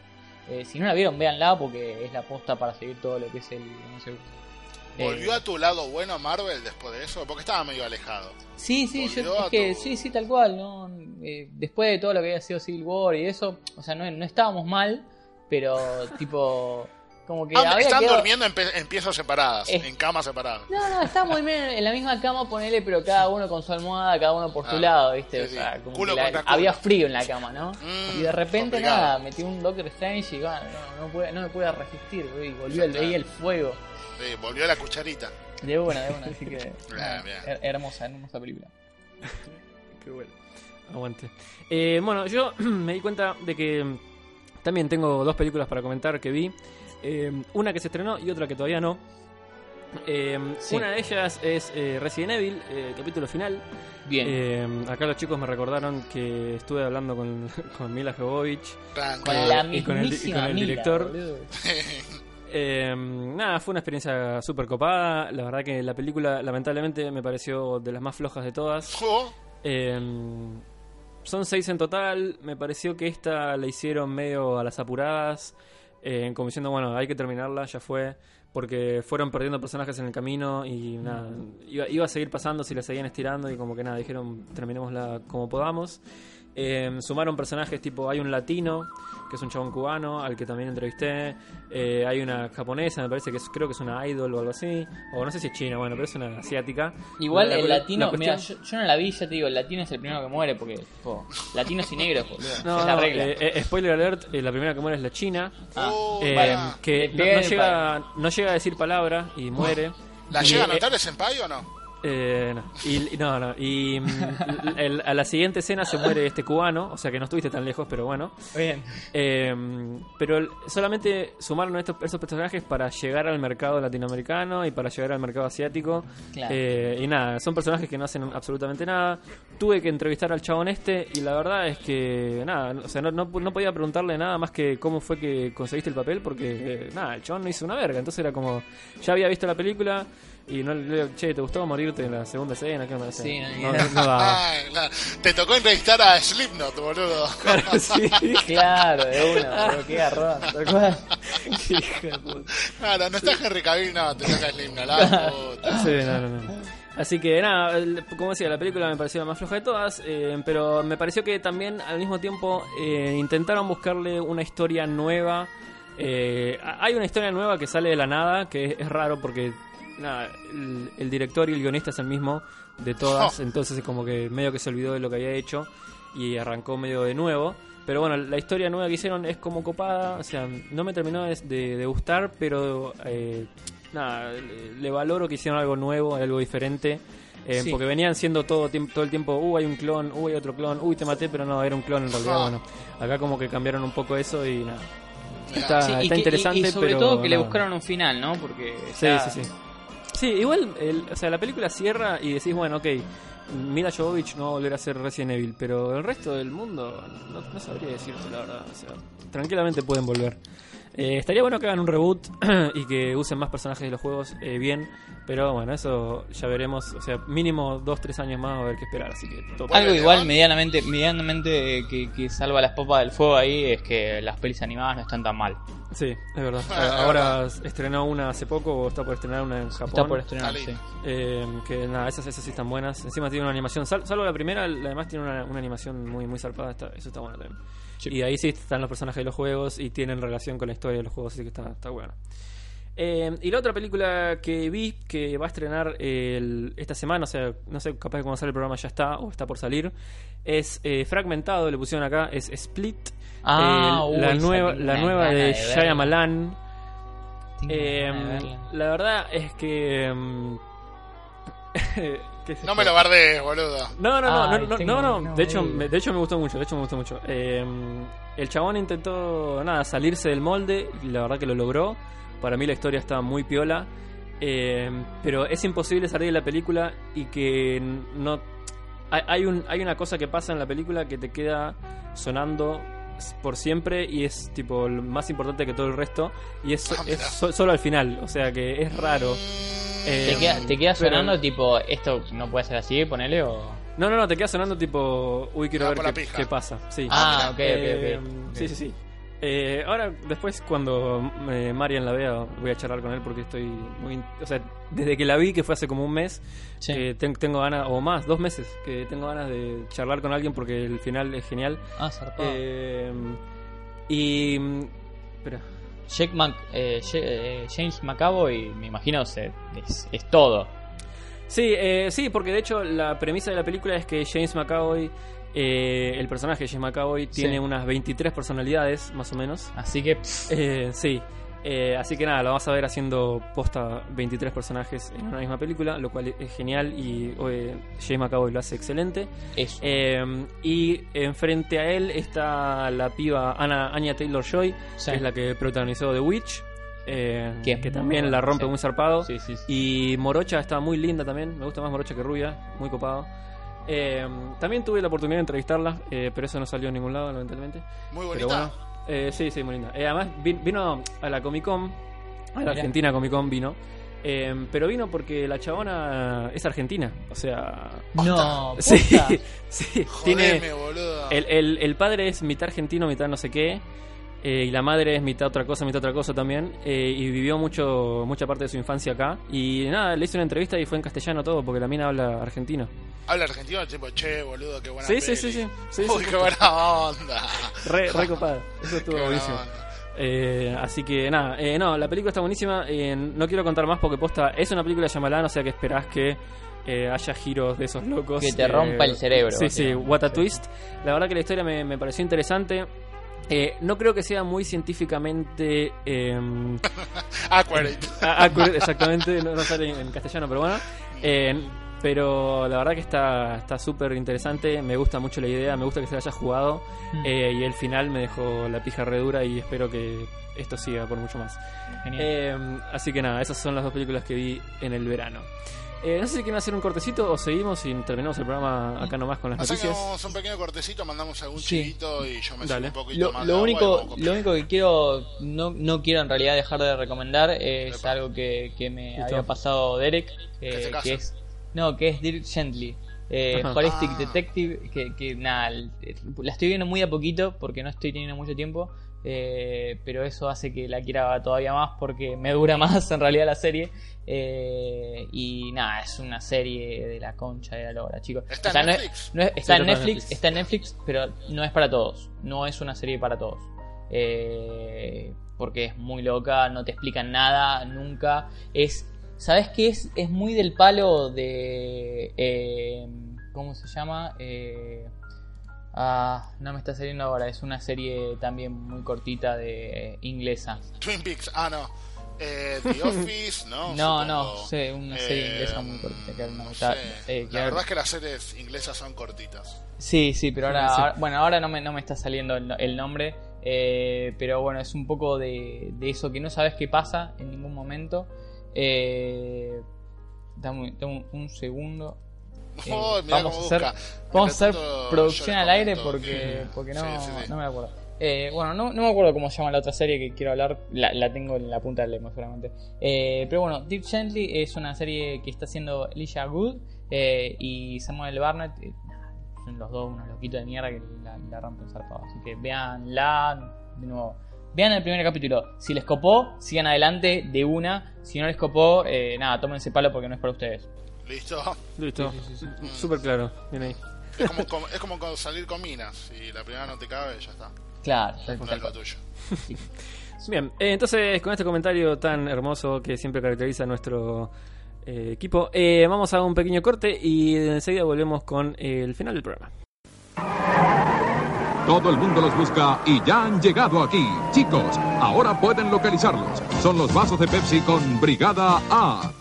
Eh, si no la vieron, véanla porque es la posta para seguir todo lo que es el. Eh, ¿Volvió a tu lado bueno Marvel después de eso? Porque estaba medio alejado. Sí, sí, yo volvió que tu- sí, sí, tal cual, ¿no? Eh, después de todo lo que había sido Civil War y eso, o sea, no, no estábamos mal, pero tipo, como que Ah, están quedado- durmiendo en, piezas separadas, Eh. en camas separadas. No, no, estábamos muy bien en la misma cama, ponele, pero cada uno con su almohada, cada uno por su Ah, lado, ¿viste? sí, o sea, como Culo que la- contra culo. había frío en la cama, ¿no? Mm, y de repente complicado. nada, metí un Doctor Strange y bueno, no, no, no me pude resistir, güey, y volvió el, está. fuego. Sí, volvió la cucharita. De una, de una, así que. nada, bien. her- hermosa, hermosa película. Qué bueno. Aguante. Eh, bueno, yo me di cuenta de que también tengo dos películas para comentar que vi. Eh, una que se estrenó y otra que todavía no. Eh, Sí. Una de ellas es eh, Resident Evil, eh, capítulo final. Bien. Eh, acá los chicos me recordaron que estuve hablando con, con Mila Jovovich. Con la y con el- y mismísima con el Mila, director. Eh, nada, fue una experiencia súper copada. La verdad que la película, lamentablemente, me pareció de las más flojas de todas. Eh, son seis en total. Me pareció que esta la hicieron medio a las apuradas. Eh, como diciendo, bueno, hay que terminarla, ya fue. Porque fueron perdiendo personajes en el camino y nada, iba, iba a seguir pasando si la seguían estirando y como que nada, dijeron terminémosla como podamos. Eh, sumaron personajes tipo, hay un latino, que es un chabón cubano, al que también entrevisté. Eh, hay una japonesa, me parece que es, creo que es una idol o algo así. O no sé si es china, bueno, pero es una asiática. Igual La- el la- latino, la mira, yo, yo no la vi, ya te digo, el latino es el primero que muere porque, latinos y negros. No, es la regla. eh, eh, spoiler alert, eh, la primera que muere es la china, Ah, pará. que no, no llega, no llega a decir palabra y muere. ¿La Y, llega a eh, notar el senpai o no? Eh, no. Y, no, no. Y mm, el- a la siguiente escena se muere este cubano, o sea que no estuviste tan lejos, pero bueno. Bien. Eh, pero el- solamente sumaron estos, estos personajes para llegar al mercado latinoamericano y para llegar al mercado asiático. Claro. Eh, y nada, son personajes que no hacen absolutamente nada. Tuve que entrevistar al chabón este y la verdad es que nada, o sea, no, no, no podía preguntarle nada más que cómo fue que conseguiste el papel porque eh, nada, el chabón no hizo una verga. Entonces era como, ya había visto la película y no le digo, che, ¿te gustó morirte en la segunda escena? ¿Qué onda? Sí, no, no, no daba. Ah, te tocó entrevistar a Slipknot, boludo. Claro, sí. Claro, de una, boludo, qué garrón, tal cual. Qué hijo de puta. Claro, no está Henry Cavill, no, te toca Slipknot. La puta. Sí, no, no, no. Así que nada, como decía, la película me pareció la más floja de todas, eh, pero me pareció que también al mismo tiempo eh, intentaron buscarle una historia nueva. Eh, hay una historia nueva que sale de la nada, que es, es raro porque nada, el, el director y el guionista es el mismo de todas, entonces es como que medio que se olvidó de lo que había hecho y arrancó medio de nuevo. Pero bueno, la historia nueva que hicieron es como copada, o sea, no me terminó de, de- de gustar, pero eh, nada, le, le valoro que hicieron algo nuevo, algo diferente. eh, Sí. Porque venían siendo todo, todo el tiempo, uh, hay un clon, uh, hay otro clon, uy, te maté, pero no, era un clon en realidad. Ah. Bueno, acá como que cambiaron un poco eso y nada. Está, Sí, y, está que- interesante, y- y sobre pero todo que le buscaron un final, ¿no? Porque. Sí, ya- sí, sí. Sí, igual, el- o sea, la película cierra y decís, bueno, ok, Mila Jovovich no va a volver a ser Resident Evil, pero el resto del mundo no, no sabría decirte la verdad. O sea, tranquilamente pueden volver. Eh, estaría bueno que hagan un reboot y que usen más personajes de los juegos eh, bien, pero bueno, eso ya veremos. O sea, mínimo 2-3 años más va a haber que esperar, así que. Bueno, Algo igual medianamente, medianamente que, que salva las papas del fuego ahí es que las pelis animadas no están tan mal. Sí, es verdad. Ah, Ahora estrenó una hace poco o está por estrenar una en Japón. Está por estrenar, sí. Eh, que nada, esas, esas sí están buenas. Encima tiene una animación, sal- salvo la primera, la demás tiene una, una animación muy muy zarpada. Está, eso está bueno también. Sí. Y ahí sí están los personajes de los juegos y tienen relación con la historia de los juegos, así que está, está bueno. Eh, y la otra película que vi que va a estrenar el- esta semana, o sea, no sé, capaz que cuando sale el programa ya está o está por salir, es eh, Fragmentado, le pusieron acá, es Split. Ah, Eh, uy, la nueva, la nueva de de. Shyamalan. Eh, verla. la verdad es que. mm, ¿qué es No me lo bardees, boludo. No, no, no, Ay, no, no, no, no, De hecho, me, de hecho me gustó mucho, de hecho me gustó mucho. Eh, el chabón intentó, nada, salirse del molde y la verdad que lo logró. Para mí la historia está muy piola. Eh, pero es imposible salir de la película y que no... Hay, hay un, hay una cosa que pasa en la película que te queda sonando por siempre y es tipo más importante que todo el resto y es, Ah, es so- solo al final, o sea que es raro. Eh, ¿Te queda, te queda pero- sonando tipo, esto no puede ser así, ponele o. No, no, no, te queda sonando tipo, uy, quiero va ver qué, qué pasa. Sí. Ah, ok, ok, Eh, ok. Sí, sí, sí. Eh, ahora, después, cuando eh, Marian la vea, voy a charlar con él porque estoy muy. O sea, desde que la vi, que fue hace como un mes, Sí. que ten- tengo ganas, o más, dos meses, que tengo ganas de charlar con alguien porque el final es genial. Ah, zarpado. Eh, y. Espera. Jake Mac- eh, eh, James McAvoy, me imagino, se- es, es todo. Sí, eh, sí, porque de hecho la premisa de la película es que James McAvoy, eh, el personaje de James McAvoy, Sí. tiene unas 23 personalidades, más o menos. Así que, Eh, sí. Eh, así que nada, lo vas a ver haciendo posta 23 personajes en una misma película, lo cual es genial y James McAvoy lo hace excelente. eso. Eh, y enfrente a él está la piba Anna, Anya Taylor Joy, Sí. que es la que protagonizó The Witch, eh, Que también la rompe sí. muy zarpado. Sí, sí, sí. Y Morocha está muy linda también. Me gusta más Morocha que Rubia. Muy copado. Eh, también tuve la oportunidad de entrevistarla, eh, pero eso no salió en ningún lado, lamentablemente. Muy Pero bonita. bueno, eh, sí, sí, muy linda. Eh, además, vi- vino a la Comic Con, a la. Argentina Comic Con vino. eh, pero vino porque la chabona es argentina. O sea. No, Sí, sí. Jodeme, Tiene. boludo. El, el- el padre es mitad argentino, mitad no sé qué. Eh, y la madre es mitad otra cosa, mitad otra cosa también. eh, y vivió mucho mucha parte de su infancia acá. Y nada, le hice una entrevista y fue en castellano todo, porque la mina habla argentino. Habla argentino, tipo, che, boludo, qué buena Sí, sí, peli. sí, sí, sí, Uy, sí. qué buena onda. Re, re copada. Eso estuvo buenísimo. Eh, así que nada, eh, no, la película está buenísima. eh, no quiero contar más porque posta es una película Shyamalan, o sea que esperás que eh, haya giros de esos locos. Que te eh, rompa el cerebro, Sí, sí, what a Sí. twist. La verdad que la historia me, me pareció interesante. Eh, no creo que sea muy científicamente eh, Accurate. accurate, exactamente, no, no sale en castellano, pero bueno. Eh, pero la verdad que está está súper interesante, me gusta mucho la idea, me gusta que se la haya jugado Mm. eh, y el final me dejó la pija re dura y espero que esto siga por mucho más. Genial. Eh, así que nada, esas son las dos películas que vi en el verano. Eh, no sé si quieren hacer un cortecito o seguimos y terminamos el programa acá nomás con las noticias. Hacemos un pequeño cortecito, mandamos algún Sí. chivito y yo me subo Dale. un poquito Lo, más lo de único, lo único que quiero, no, no quiero en realidad dejar de recomendar es Epa. algo que, que me había pasado Derek, Que eh, que es no, que es Dirk Gently, eh. Holistic Ah. Detective, que, que nada, el- la estoy viendo muy a poquito porque no estoy teniendo mucho tiempo, eh, pero eso hace que la quiera todavía más porque me dura más en realidad la serie. eh, y nada, es una serie de la concha de la lora, chicos. ¿Está O sea, en no es- Netflix? no es- está Sí, en Netflix. está en Netflix, pero no es para todos. No es una serie para todos. Eh, porque es muy loca, no te explican nada, nunca. Es. ¿Sabes qué es? Es muy del palo de. eh, ¿Cómo se llama? Eh, ah, no me está saliendo ahora. Es una serie también muy cortita de inglesa. Twin Peaks, ah, no. Eh, The Office, ¿no? No, Supongo. no, sé, una serie Eh, inglesa muy cortita. Que no no, sé. eh, que La ahora- verdad es que las series inglesas son cortitas. Sí, sí, pero ahora, Sí. ahora- bueno, ahora no me, no me está saliendo el, el nombre, eh, pero bueno, es un poco de, de eso que no sabes qué pasa en ningún momento. Eh, dame, dame un, un segundo. Oh, mirá vamos a hacer, busca. vamos a hacer producción al aire porque, que- porque no, Sí, sí, no me acuerdo. Eh, bueno, no, no me acuerdo cómo se llama la otra serie que quiero hablar. La, la tengo en la punta del lema seguramente. Eh, pero bueno, Deep Gently es una serie que está haciendo Elijah Good eh, y Samuel Barnett. eh, son los dos unos loquitos de mierda que la, la rompen zarpado. Así que véanla de nuevo. Vean el primer capítulo. Si les copó, sigan adelante de una. Si no les copó, eh, nada, tómense palo porque no es para ustedes. ¿Listo? Listo, súper claro, bien ahí. Es como, es como con salir con minas. Si la primera no te cabe, ya está. Claro, No es lo tuyo. Bien, eh, entonces con este comentario tan hermoso que siempre caracteriza a nuestro eh, equipo, eh, vamos a un pequeño corte y enseguida volvemos con el final del programa. Todo el mundo los busca y ya han llegado aquí. Chicos, ahora pueden localizarlos. Son los vasos de Pepsi con Brigada A.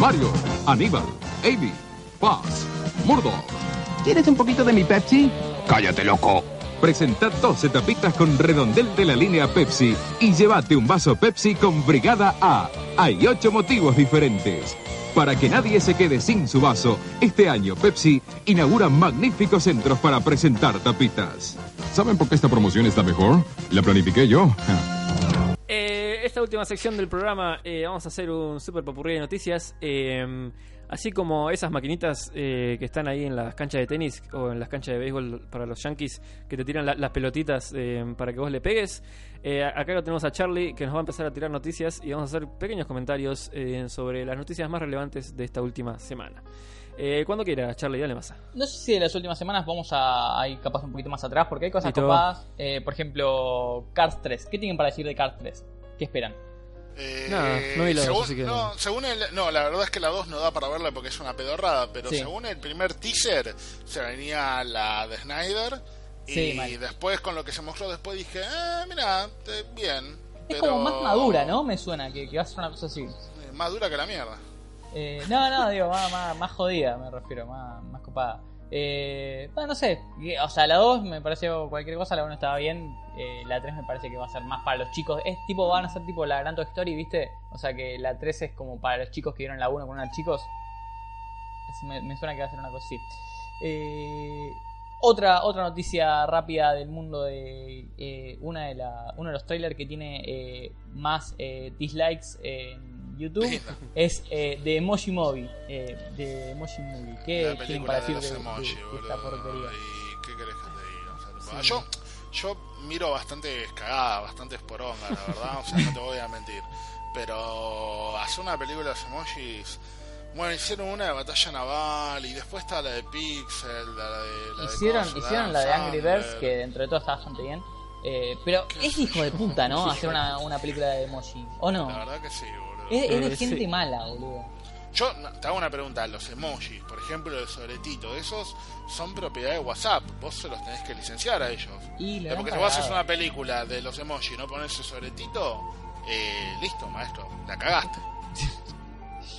Mario, Aníbal, Amy, Paz, Murdoch. ¿Quieres un poquito de mi Pepsi? Cállate, loco. Presentad 12 tapitas con redondel de la línea Pepsi y llévate un vaso Pepsi con Brigada A. Hay 8 motivos diferentes. Para que nadie se quede sin su vaso, este año Pepsi inaugura magníficos centros para presentar tapitas. ¿Saben por qué esta promoción está mejor? La planifiqué yo. Esta última sección del programa eh, vamos a hacer un super popurrí de noticias. eh, así como esas maquinitas eh, que están ahí en las canchas de tenis o en las canchas de béisbol para los yankees que te tiran la- las pelotitas para que vos le pegues. Acá lo tenemos a Charlie que nos va a empezar a tirar noticias y vamos a hacer pequeños comentarios sobre las noticias más relevantes de esta última semana. Eh, cuando quieras, Charlie, dale masa. No sé si de las últimas semanas vamos a, a ir capaz un poquito más atrás, porque hay cosas copadas. Eh, por ejemplo, Cars 3. ¿Qué tienen para decir de Cars 3? ¿Qué esperan? Eh, Nada, no vi la dos, según, así que- no, según el, no, la verdad es que la 2 no da para verla porque es una pedorrada, pero Sí. según el primer teaser se venía la de Snyder y Sí, después con lo que se mostró después dije, eh, mira, eh, bien. Es pero- como más madura, ¿no? Me suena que, que va a ser una cosa así. Eh, Más dura que la mierda. Eh, no, no, digo, más, más, más jodida, me refiero, más, más copada. Eh, bueno, no sé, o sea, la 2 me pareció cualquier cosa, la 1 estaba bien, eh, la 3 me parece que va a ser más para los chicos. Es tipo, van a ser tipo la Gran Toy Story, ¿viste? O sea que la 3 es como para los chicos que vieron la 1 con unos chicos. Me suena que va a ser una cosa así. Eh, otra, otra noticia rápida del mundo de eh, una de la, uno de los trailers que tiene eh, más eh, dislikes en YouTube es eh, de Emoji Movie. Eh, de Emoji Movie. ¿Qué tienen para de decir de, emoji, de- de esta boludo. porquería? ¿Y qué querés que te diga? O sea, tipo, Sí. yo, yo miro bastante cagada, bastante esporonga, la verdad, o sea, no te voy a mentir. Pero hacer una película de los emojis. Bueno, hicieron una de batalla naval y después está la de Pixel, la de. La de Hicieron, hicieron la de Angry Birds, que dentro de todo está bastante bien. Eh, pero es hijo de puta, ¿no? Hacer una, una película de emoji. ¿O no? La verdad que sí, boludo. Es, es de Eh, gente sí. mala, boludo. Yo te hago una pregunta, los emojis, por ejemplo, el sobretito, esos son propiedad de WhatsApp, vos se los tenés que licenciar a ellos. Y han porque si vos haces una película de los emojis y no pones ese sobretito, eh, listo, maestro, la cagaste.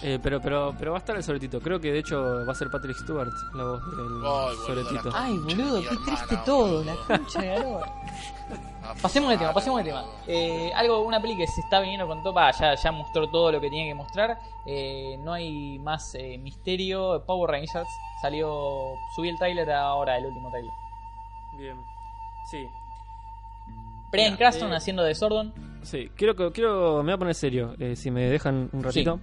Eh, pero, pero, pero va a estar el sobretito. Creo que de hecho va a ser Patrick Stewart la voz del Ay, boludo, sobretito. Ay, boludo, qué hermana, triste todo, boludo. la concha de Pasemos de tema, pasemos de tema. Eh, algo, una peli que se está viniendo con topa, ya, ya mostró todo lo que tenía que mostrar. Eh, no hay más eh, misterio. Power Rangers salió, subí el tráiler ahora, el último tráiler. Bien. Sí. Brian Cranston haciendo de Sordon. Sí, quiero, quiero, me voy a poner serio, si me dejan un ratito.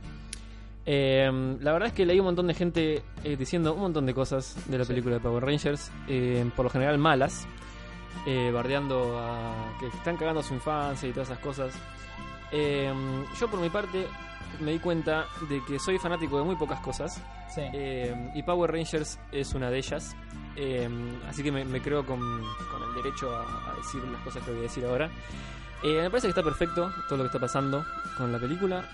Eh, la verdad es que leí un montón de gente eh, diciendo un montón de cosas de la Sí. película de Power Rangers, eh, por lo general malas, eh, bardeando a que están cagando su infancia y todas esas cosas. Eh, yo por mi parte me di cuenta de que soy fanático de muy pocas cosas Sí. eh, y Power Rangers es una de ellas. Eh, así que me, me creo con, con el derecho a, a decir las cosas que voy a decir ahora. Eh, me parece que está perfecto todo lo que está pasando con la película.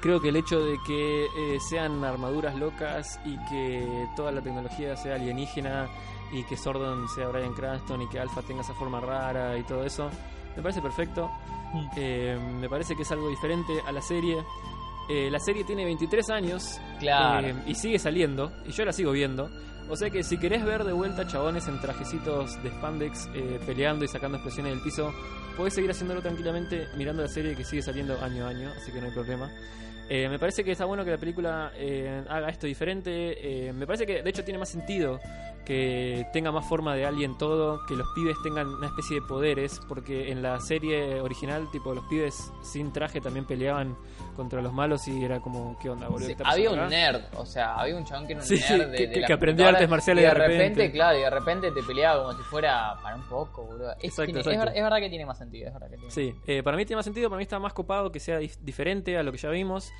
Creo que el hecho de que eh, sean armaduras locas y que toda la tecnología sea alienígena y que Sordon sea Brian Cranston y que Alpha tenga esa forma rara y todo eso, me parece perfecto. Mm. Eh, me parece que es algo diferente a la serie. Eh, la serie tiene 23 años Claro. eh, y sigue saliendo, y yo la sigo viendo. O sea que si querés ver de vuelta chabones en trajecitos de spandex eh, peleando y sacando explosiones del piso, podés seguir haciéndolo tranquilamente mirando la serie que sigue saliendo año a año, así que no hay problema. Eh, me parece que está bueno que la película eh, haga esto diferente. eh, me parece que de hecho tiene más sentido que tenga más forma de alien todo, que los pibes tengan una especie de poderes, porque en la serie original, tipo, los pibes sin traje también peleaban contra los malos y era como, ¿qué onda, boludo? Sí, ¿Qué está había un acá? nerd, o sea, había un chabón que era un Sí, nerd de, que- de que la aprendió computadora, artes marciales y de repente. claro, y de repente te peleaba como si fuera para un poco, boludo. Es, Exacto, tiene- es exacto. ver- es verdad que tiene más sentido, es verdad que tiene. Sí, eh, para mí tiene más sentido, para mí está más copado que sea dif- diferente a lo que ya vimos.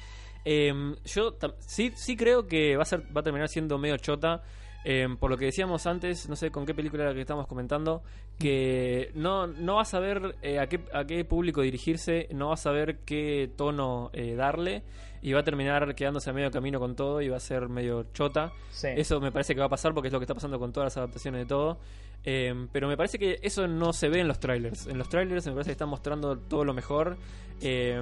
Eh, yo sí, sí creo que va a, ser, va a terminar siendo medio chota. Eh, por lo que decíamos antes, no sé con qué película era que estábamos comentando, que no, no vas a ver eh, a, qué, a qué público dirigirse, no vas a ver qué tono eh, darle, y va a terminar quedándose a medio camino con todo y va a ser medio chota. Sí. Eso me parece que va a pasar porque es lo que está pasando con todas las adaptaciones de todo. Eh, pero me parece que eso no se ve en los trailers. En los trailers me parece que están mostrando todo lo mejor. Eh,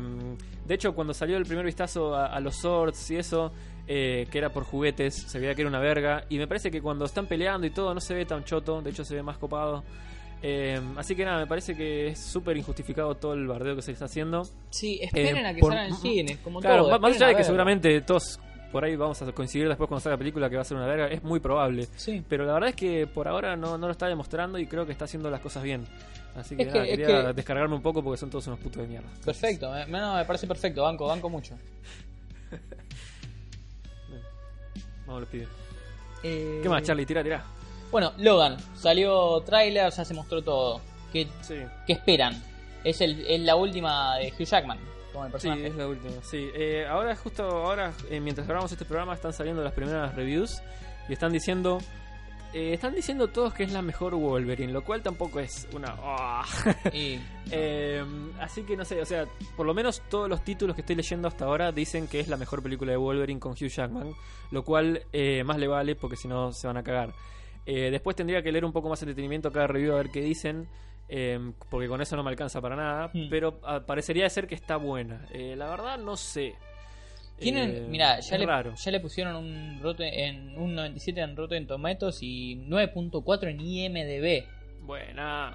de hecho, cuando salió el primer vistazo a, a los swords y eso, eh, que era por juguetes, se veía que era una verga. Y me parece que cuando están peleando y todo no se ve tan choto, de hecho se ve más copado. Eh, así que nada, me parece que es súper injustificado todo el bardeo que se está haciendo. Sí, esperen Eh, a que por- salgan en cines, como Claro, todo. más- esperen allá de que verlo. seguramente todos por ahí vamos a coincidir después cuando salga la película que va a ser una verga, es muy probable. Sí. Pero la verdad es que por ahora no, no lo está demostrando y creo que está haciendo las cosas bien. Así que, nada, quería que- descargarme un poco porque son todos unos putos de mierda. Perfecto, me, no, me parece perfecto, banco, banco mucho. Vamos, los pibes. Eh, ¿Qué más, Charlie? Tira, tira. Bueno, Logan, salió tráiler, ya se mostró todo. ¿Qué, Sí. qué esperan? Es, el, es la última de Hugh Jackman como el Sí, personaje. es la última. Sí, eh, ahora justo ahora, eh, mientras grabamos este programa, están saliendo las primeras reviews y están diciendo, eh, están diciendo todos que es la mejor Wolverine, lo cual tampoco es una. Y Eh, así que no sé, o sea, por lo menos todos los títulos que estoy leyendo hasta ahora dicen que es la mejor película de Wolverine con Hugh Jackman, lo cual eh, más le vale porque si no se van a cagar. Eh, después tendría que leer un poco más el detenimiento cada review a ver qué dicen, eh, porque con eso no me alcanza para nada, Hmm. pero ah, parecería ser que está buena. Eh, la verdad no sé. Tienen, Eh, mira, ya le pusieron un rote en un 97 en Rotten Tomatoes y 9.4 en IMDb. Buena.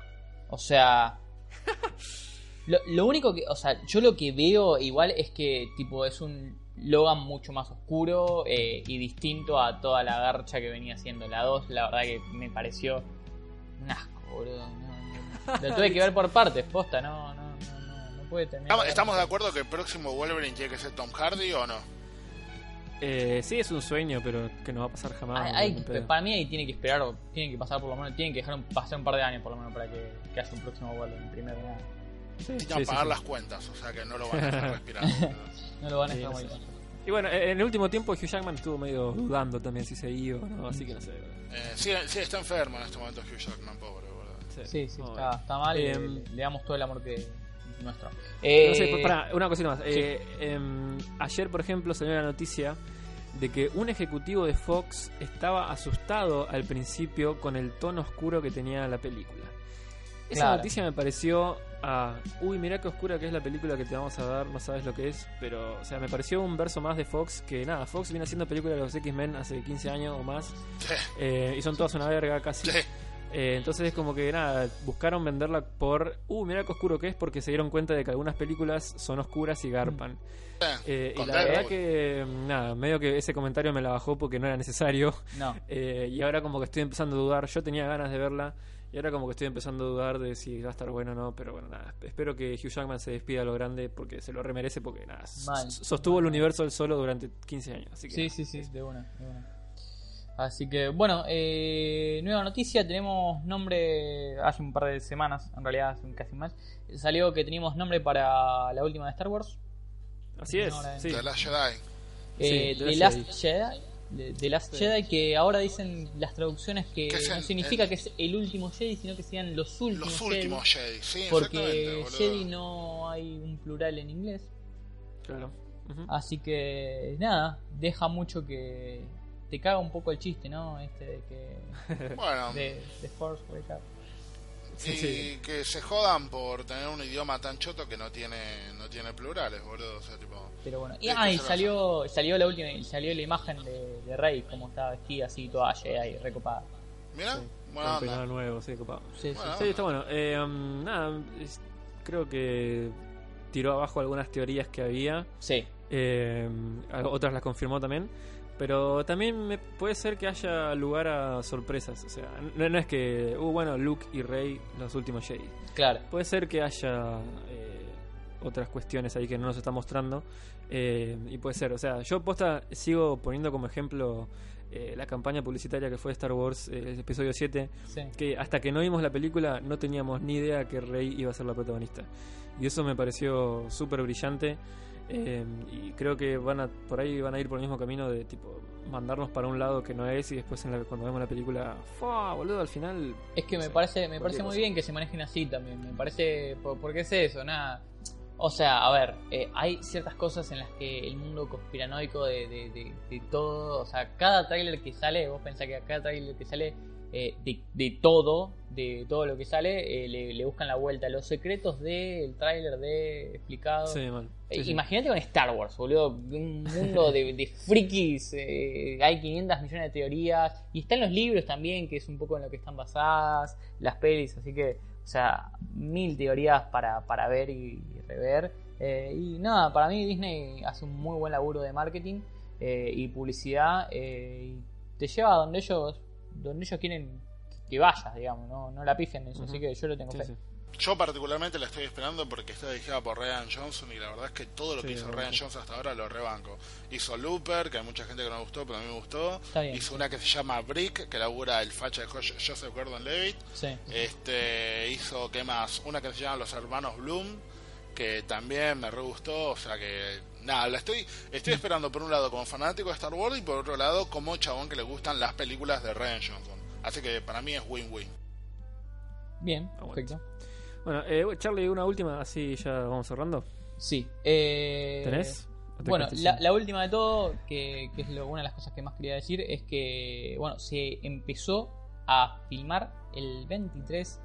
O sea, lo, lo único que, o sea, yo lo que veo igual es que tipo es un Logan mucho más oscuro eh, y distinto a toda la garcha que venía haciendo la 2. La verdad que me pareció un asco, boludo. No, no. Lo tuve que ver por partes, posta, no, no, no, no, no puede terminar. ¿Estamos, estamos de acuerdo que el próximo Wolverine tiene que ser Tom Hardy o no? Eh, sí, es un sueño, pero que no va a pasar jamás. Hay- hay para mí ahí tiene que esperar, o tienen que pasar por lo menos, tienen que dejar un, pasar un par de años por lo menos para que, que haya un próximo vuelo en primer lugar. Sí, Necesitan sí, sí, pagar sí. las cuentas, o sea que no lo van a dejar respirar. No lo van a dejar no. Y bueno, eh, en el último tiempo Hugh Jackman estuvo medio dudando también si se iba o no, así que no sé. Eh, sí, sí, está enfermo en este momento Hugh Jackman, pobre, boludo. Sí, sí, está, está mal. Eh, le, le damos todo el amor que nuestro. No Eh, sé, pará, una cosita más. Eh, em, ayer, por ejemplo, salió la noticia de que un ejecutivo de Fox estaba asustado al principio con el tono oscuro que tenía la película. Esa Claro. noticia me pareció a, uy, mirá qué oscura que es la película que te vamos a dar, no sabes lo que es, pero, o sea, me pareció un verso más de Fox que nada, Fox viene haciendo películas de los X-Men hace 15 años o más, Sí, eh, y son todas una verga casi. sí. Eh, entonces es como que nada, buscaron venderla por, uh, mira qué oscuro que es, porque se dieron cuenta de que algunas películas son oscuras y garpan. Eh, y la verdad Deadpool. que, mm, nada, medio que ese comentario me la bajó porque no era necesario. No. Eh, y ahora como que estoy empezando a dudar, yo tenía ganas de verla, y ahora como que estoy empezando a dudar de si va a estar bueno o no, pero bueno, nada, espero que Hugh Jackman se despida a lo grande porque se lo remerece, porque nada, Mal. sostuvo el universo él solo durante 15 años. Así que Sí, nada, sí, sí, de una, de una. Así que, bueno, eh, nueva noticia, tenemos nombre, hace un par de semanas, en realidad hace casi más, salió que teníamos nombre para la última de Star Wars, Así es, Ahora, sí. De la Jedi. eh, The The Last Last Jedi, de, Last Jedi, que ahora dicen las traducciones que no significa el- que es el último Jedi, sino que sean los últimos, Los últimos Jedi, sí, porque. Jedi no hay un plural en inglés. Claro. Así que nada, deja mucho que te caga un poco el chiste, ¿no? Este de que Bueno, de, de Force Wake Up. Sí, y sí. que se jodan por tener un idioma tan choto que no tiene no tiene plurales, boludo. O sea, tipo. Pero bueno, y, ah, y salió salió la última salió la imagen de, de Rey como estaba vestida así toda Jedi recopada. Mira, Sí. buena Un nuevo, sí, copado. Sí, sí. Bueno. Sí, está bueno. Eh, um, nada, es- creo que tiró abajo algunas teorías que había. Sí, eh, otras las confirmó también. Pero también me, puede ser que haya lugar a sorpresas. O sea, no, no es que, uh, bueno, Luke y Rey, los últimos Jedi. claro. Puede ser que haya eh, otras cuestiones ahí que no nos está mostrando. eh, y puede ser, o sea, yo posta sigo poniendo como ejemplo eh, la campaña publicitaria que fue Star Wars, eh, el episodio 7 Sí. que hasta que no vimos la película no teníamos ni idea que Rey iba a ser la protagonista. Y eso me pareció súper brillante. Eh, y creo que van a por ahí van a ir por el mismo camino de tipo mandarnos para un lado que no es y después en la- cuando vemos la película, ¡fua! boludo, al final Es que me sé, parece, me parece muy cosa. bien que se manejen así también. Me parece. por- Porque es eso, nada. O sea, a ver, eh, hay ciertas cosas en las que el mundo conspiranoico de, de, de- de todo. O sea, cada tráiler que sale, vos pensás que a cada tráiler que sale. Eh, de, de todo, de todo lo que sale, eh, le, le buscan la vuelta. Los secretos del tráiler de explicado. Sí. Eh, Sí, sí. Imagínate con Star Wars, boludo. Un mundo de, de frikis. eh, hay 500 millones de teorías. Y están los libros también, que es un poco en lo que están basadas. Las pelis, así que, o sea, mil teorías para, para ver y, y rever. Y nada, para mí Disney hace un muy buen laburo de marketing. y publicidad y te lleva a donde ellos donde ellos quieren que vayas, digamos, no, no la pifen en eso, así que yo lo tengo Sí, fe. sí. Yo particularmente la estoy esperando porque está dirigida por Ryan Johnson y la verdad es que todo lo que Sí, hizo Ryan. Johnson hasta ahora lo rebanco. Hizo Looper, que hay mucha gente que no gustó, pero a mí me gustó. Está bien, hizo sí. una que se llama Brick, que labura el facha de Jo- Joseph Gordon-Levitt. Sí. Este hizo, ¿qué más? Una que se llama Los Hermanos Bloom, que también me re gustó, o sea que nada, la estoy estoy esperando por un lado como fanático de Star Wars y por otro lado como chabón que le gustan las películas de Ryan Johnson. Así que para mí es win-win. Bien, Aguante. perfecto. Bueno, eh, Charlie, una última, así ya vamos cerrando. Sí. Eh, ¿Tenés? ¿O te Bueno, la, última de todo, que, que es lo- una de las cosas que más quería decir, es que, bueno, se empezó a filmar el 23,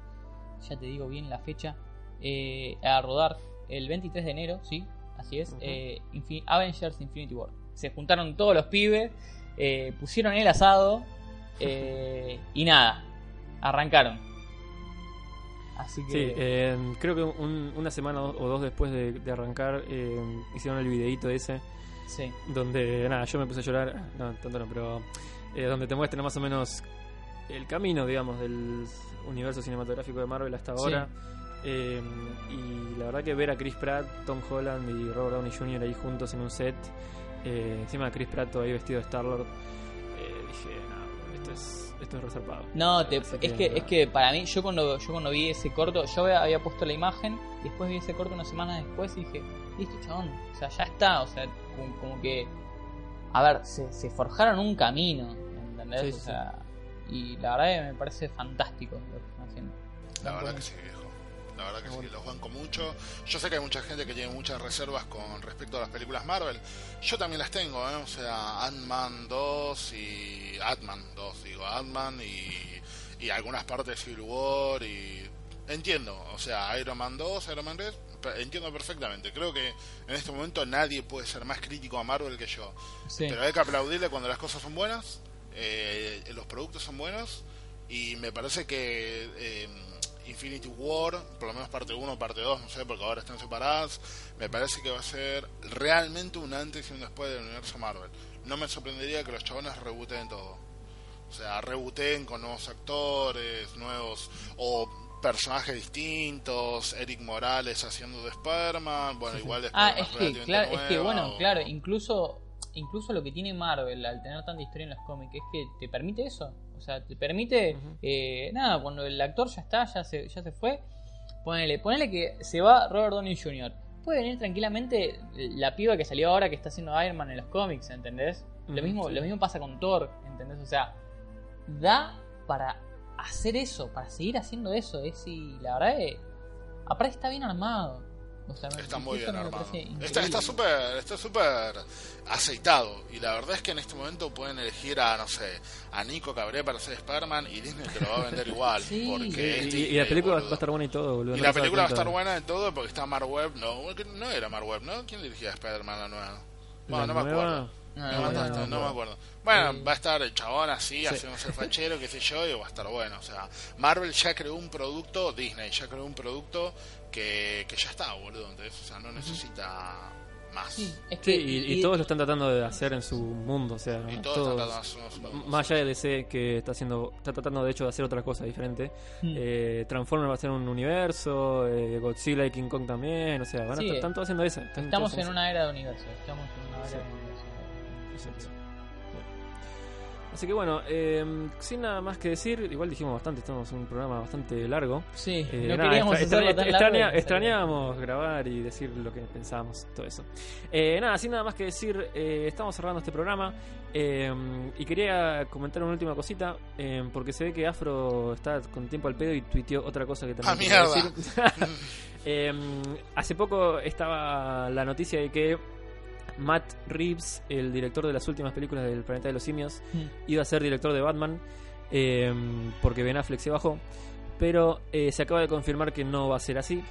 ya te digo bien la fecha, eh, a rodar el 23 de enero, sí, así es, eh, Infin- Avengers Infinity War. Se juntaron todos los pibes, eh, pusieron el asado eh, y nada, arrancaron. Así que... Sí, eh, creo que un- una semana o dos después de, de arrancar eh, hicieron el videíto ese sí. donde, nada, yo me puse a llorar, no, tanto no, pero eh, donde te muestran más o menos el camino, digamos, del universo cinematográfico de Marvel hasta Sí. Eh, y la verdad que ver a Chris Pratt, Tom Holland y Robert Downey Jr. ahí juntos en un set, eh, encima de Chris Pratt ahí vestido de Star-Lord, eh, dije, no, esto es, esto es reservado. No, te- es que es que para mí yo cuando yo cuando vi ese corto, yo había, puesto la imagen y después vi ese corto una semana después y dije, listo, chabón, o sea, ya está, o sea, como, como que a ver, se, se forjaron un camino, ¿entendés? Sí, o sí, sea, y la verdad que me parece fantástico lo que están haciendo. La verdad que sí, viejo. La verdad que sí, los banco mucho. Yo sé que hay mucha gente que tiene muchas reservas con respecto a las películas Marvel. Yo también las tengo, ¿eh? O sea, Ant-Man 2 y... Ant-Man 2, digo, Ant-Man y, y algunas partes de Civil War y... Entiendo, o sea, Iron Man 2, Iron Man 3, pe- entiendo perfectamente. Creo que en este momento nadie puede ser más crítico a Marvel que yo. Sí. Pero hay que aplaudirle cuando las cosas son buenas, eh, los productos son buenos y me parece que eh, Infinity War, por lo menos parte 1, parte 2, no sé, porque ahora están separadas, me parece que va a ser realmente un antes y un después del universo Marvel. No me sorprendería que los chabones rebooten todo. O sea, rebooten con nuevos actores, nuevos o personajes distintos, Eric Morales haciendo de Spider-Man, bueno, igual de Ah, es que es que bueno, o- claro, incluso incluso lo que tiene Marvel al tener tanta historia en los cómics es que te permite eso, o sea, te permite eh, nada, cuando el actor ya está, ya se ya se fue, ponele, ponele que se va Robert Downey Jr. Puede venir tranquilamente la piba que salió ahora que está haciendo Iron Man en los cómics, ¿entendés? Lo mismo lo mismo pasa con Thor, ¿entendés? O sea, da para hacer eso, para seguir haciendo eso, es y la verdad es aparte está bien armado. O sea, me- Está muy bien armado. Está está súper está súper aceitado. Y la verdad es que en este momento pueden elegir a, no sé, a Nico Cabré para ser Spider-Man y Disney te lo va a vender igual. Sí. porque Y, la película va a estar buena y todo, boludo. Y no la película va a estar buena en todo porque está Mark Webb. No, no era Mark Webb, ¿no? ¿Quién dirigía a Spider-Man la nueva? Bueno, ¿La no me acuerdo. No, Me no, mataste, no, no, no. me acuerdo. Bueno, Sí. va a estar el chabón así, Sí. haciéndose el fachero, qué sé yo, y va a estar bueno. O sea, Marvel ya creó un producto, Disney ya creó un producto que, que ya está, boludo. Entonces, o sea, no necesita más. Sí, es Sí, que, y, y todos lo están tratando de hacer en su mundo, o sea, Y todos todos, están tratando de hacer unos productos. más allá de DC que está haciendo, está tratando de hecho de hacer otra cosa diferente. Mm. Eh, Transformers va a ser un universo, eh, Godzilla y King Kong también, o sea, van a Sí, estar, están todos haciendo eso. están estamos en una era de universo. Estamos en una era Sí. de universo. Exacto. Así que bueno, eh, sin nada más que decir, igual dijimos bastante, estamos en un programa bastante largo. Sí, Eh, no nada, queríamos extra- hacerlo extraña- tan extraña- largo. y- extrañábamos grabar y decir lo que pensábamos, todo eso. Eh, nada, sin nada más que decir, eh, estamos cerrando este programa eh, y quería comentar una última cosita, eh, porque se ve que Afro está con tiempo al pedo y tuiteó otra cosa que también ¡Ah, quería decir. Eh, hace poco estaba la noticia de que Matt Reeves, el director de las últimas películas del Planeta de los Simios, Mm. iba a ser director de Batman eh, porque Ben Affleck se bajó. Pero eh, se acaba de confirmar que no va a ser así.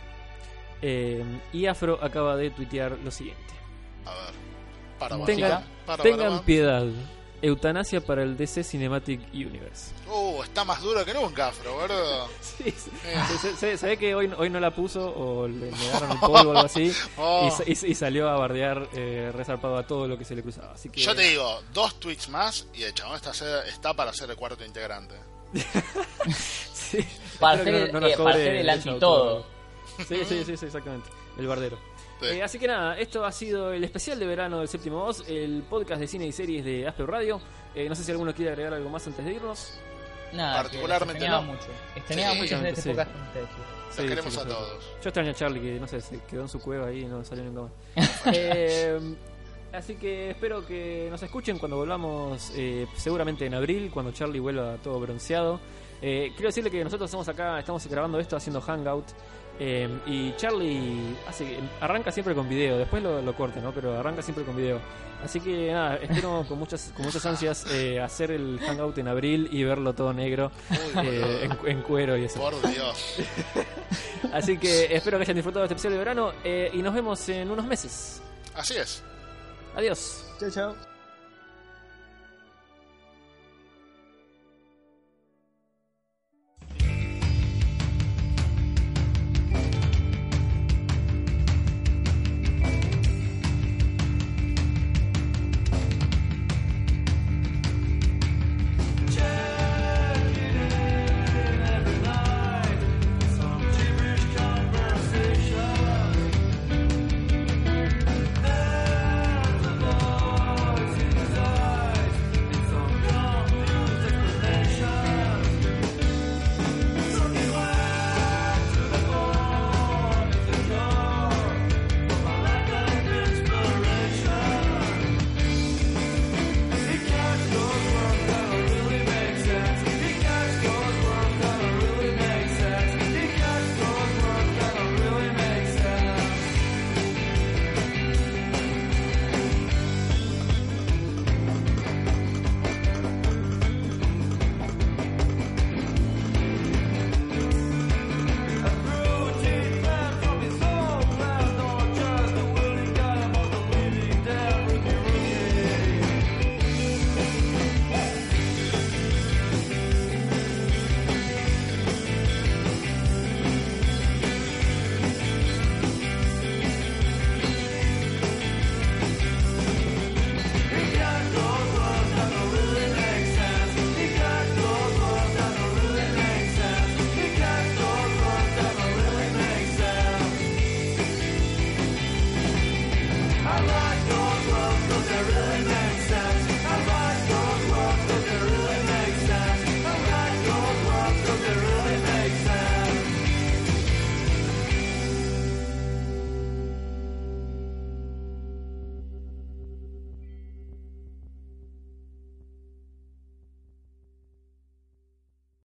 Eh, y Afro acaba de tuitear lo siguiente. A ver. Para, Tengan, para, para, tengan para. piedad. Eutanasia para el DC Cinematic Universe. Uh, está más duro que nunca, Afro, ¿verdad? Sí, sí. Se, se- se ve que hoy, hoy no la puso o le negaron el polvo o algo así Oh. y, sa- y- y salió a bardear eh, resarpado a todo lo que se le cruzaba. Así que, Yo te digo, dos tweets más y el chabón está, está para ser el cuarto integrante. Sí, Para ser- no eh, para ser el de anti-todo. autor. Sí, sí, sí, sí, exactamente. El bardero. Sí. Eh, así que nada, esto ha sido el especial de verano del séptimo voz, el podcast de cine y series de Asper Radio. Eh, no sé si alguno quiere agregar algo más antes de irnos. Nada, Particularmente no. mucho. Extrañaba Sí. mucho hacer este Sí. podcast con ustedes. chicos. Los Sí, queremos sí, a todos. Yo extraño a Charlie que no sé, se quedó en su cueva ahí y no salió nunca más. Eh, así que espero que nos escuchen cuando volvamos, eh, seguramente en abril, cuando Charlie vuelva todo bronceado. Eh, quiero decirle que nosotros estamos acá, estamos grabando esto haciendo Hangout. Eh, y Charlie hace, arranca siempre con video, después lo, lo corta, ¿no? Pero arranca siempre con video. Así que nada, espero con muchas, con muchas ansias eh, hacer el Hangout en abril y verlo todo negro eh, en, en cuero y eso. Por Dios. Así que espero que hayan disfrutado de este episodio de verano eh, y nos vemos en unos meses. Así es. Adiós. Chao, chao.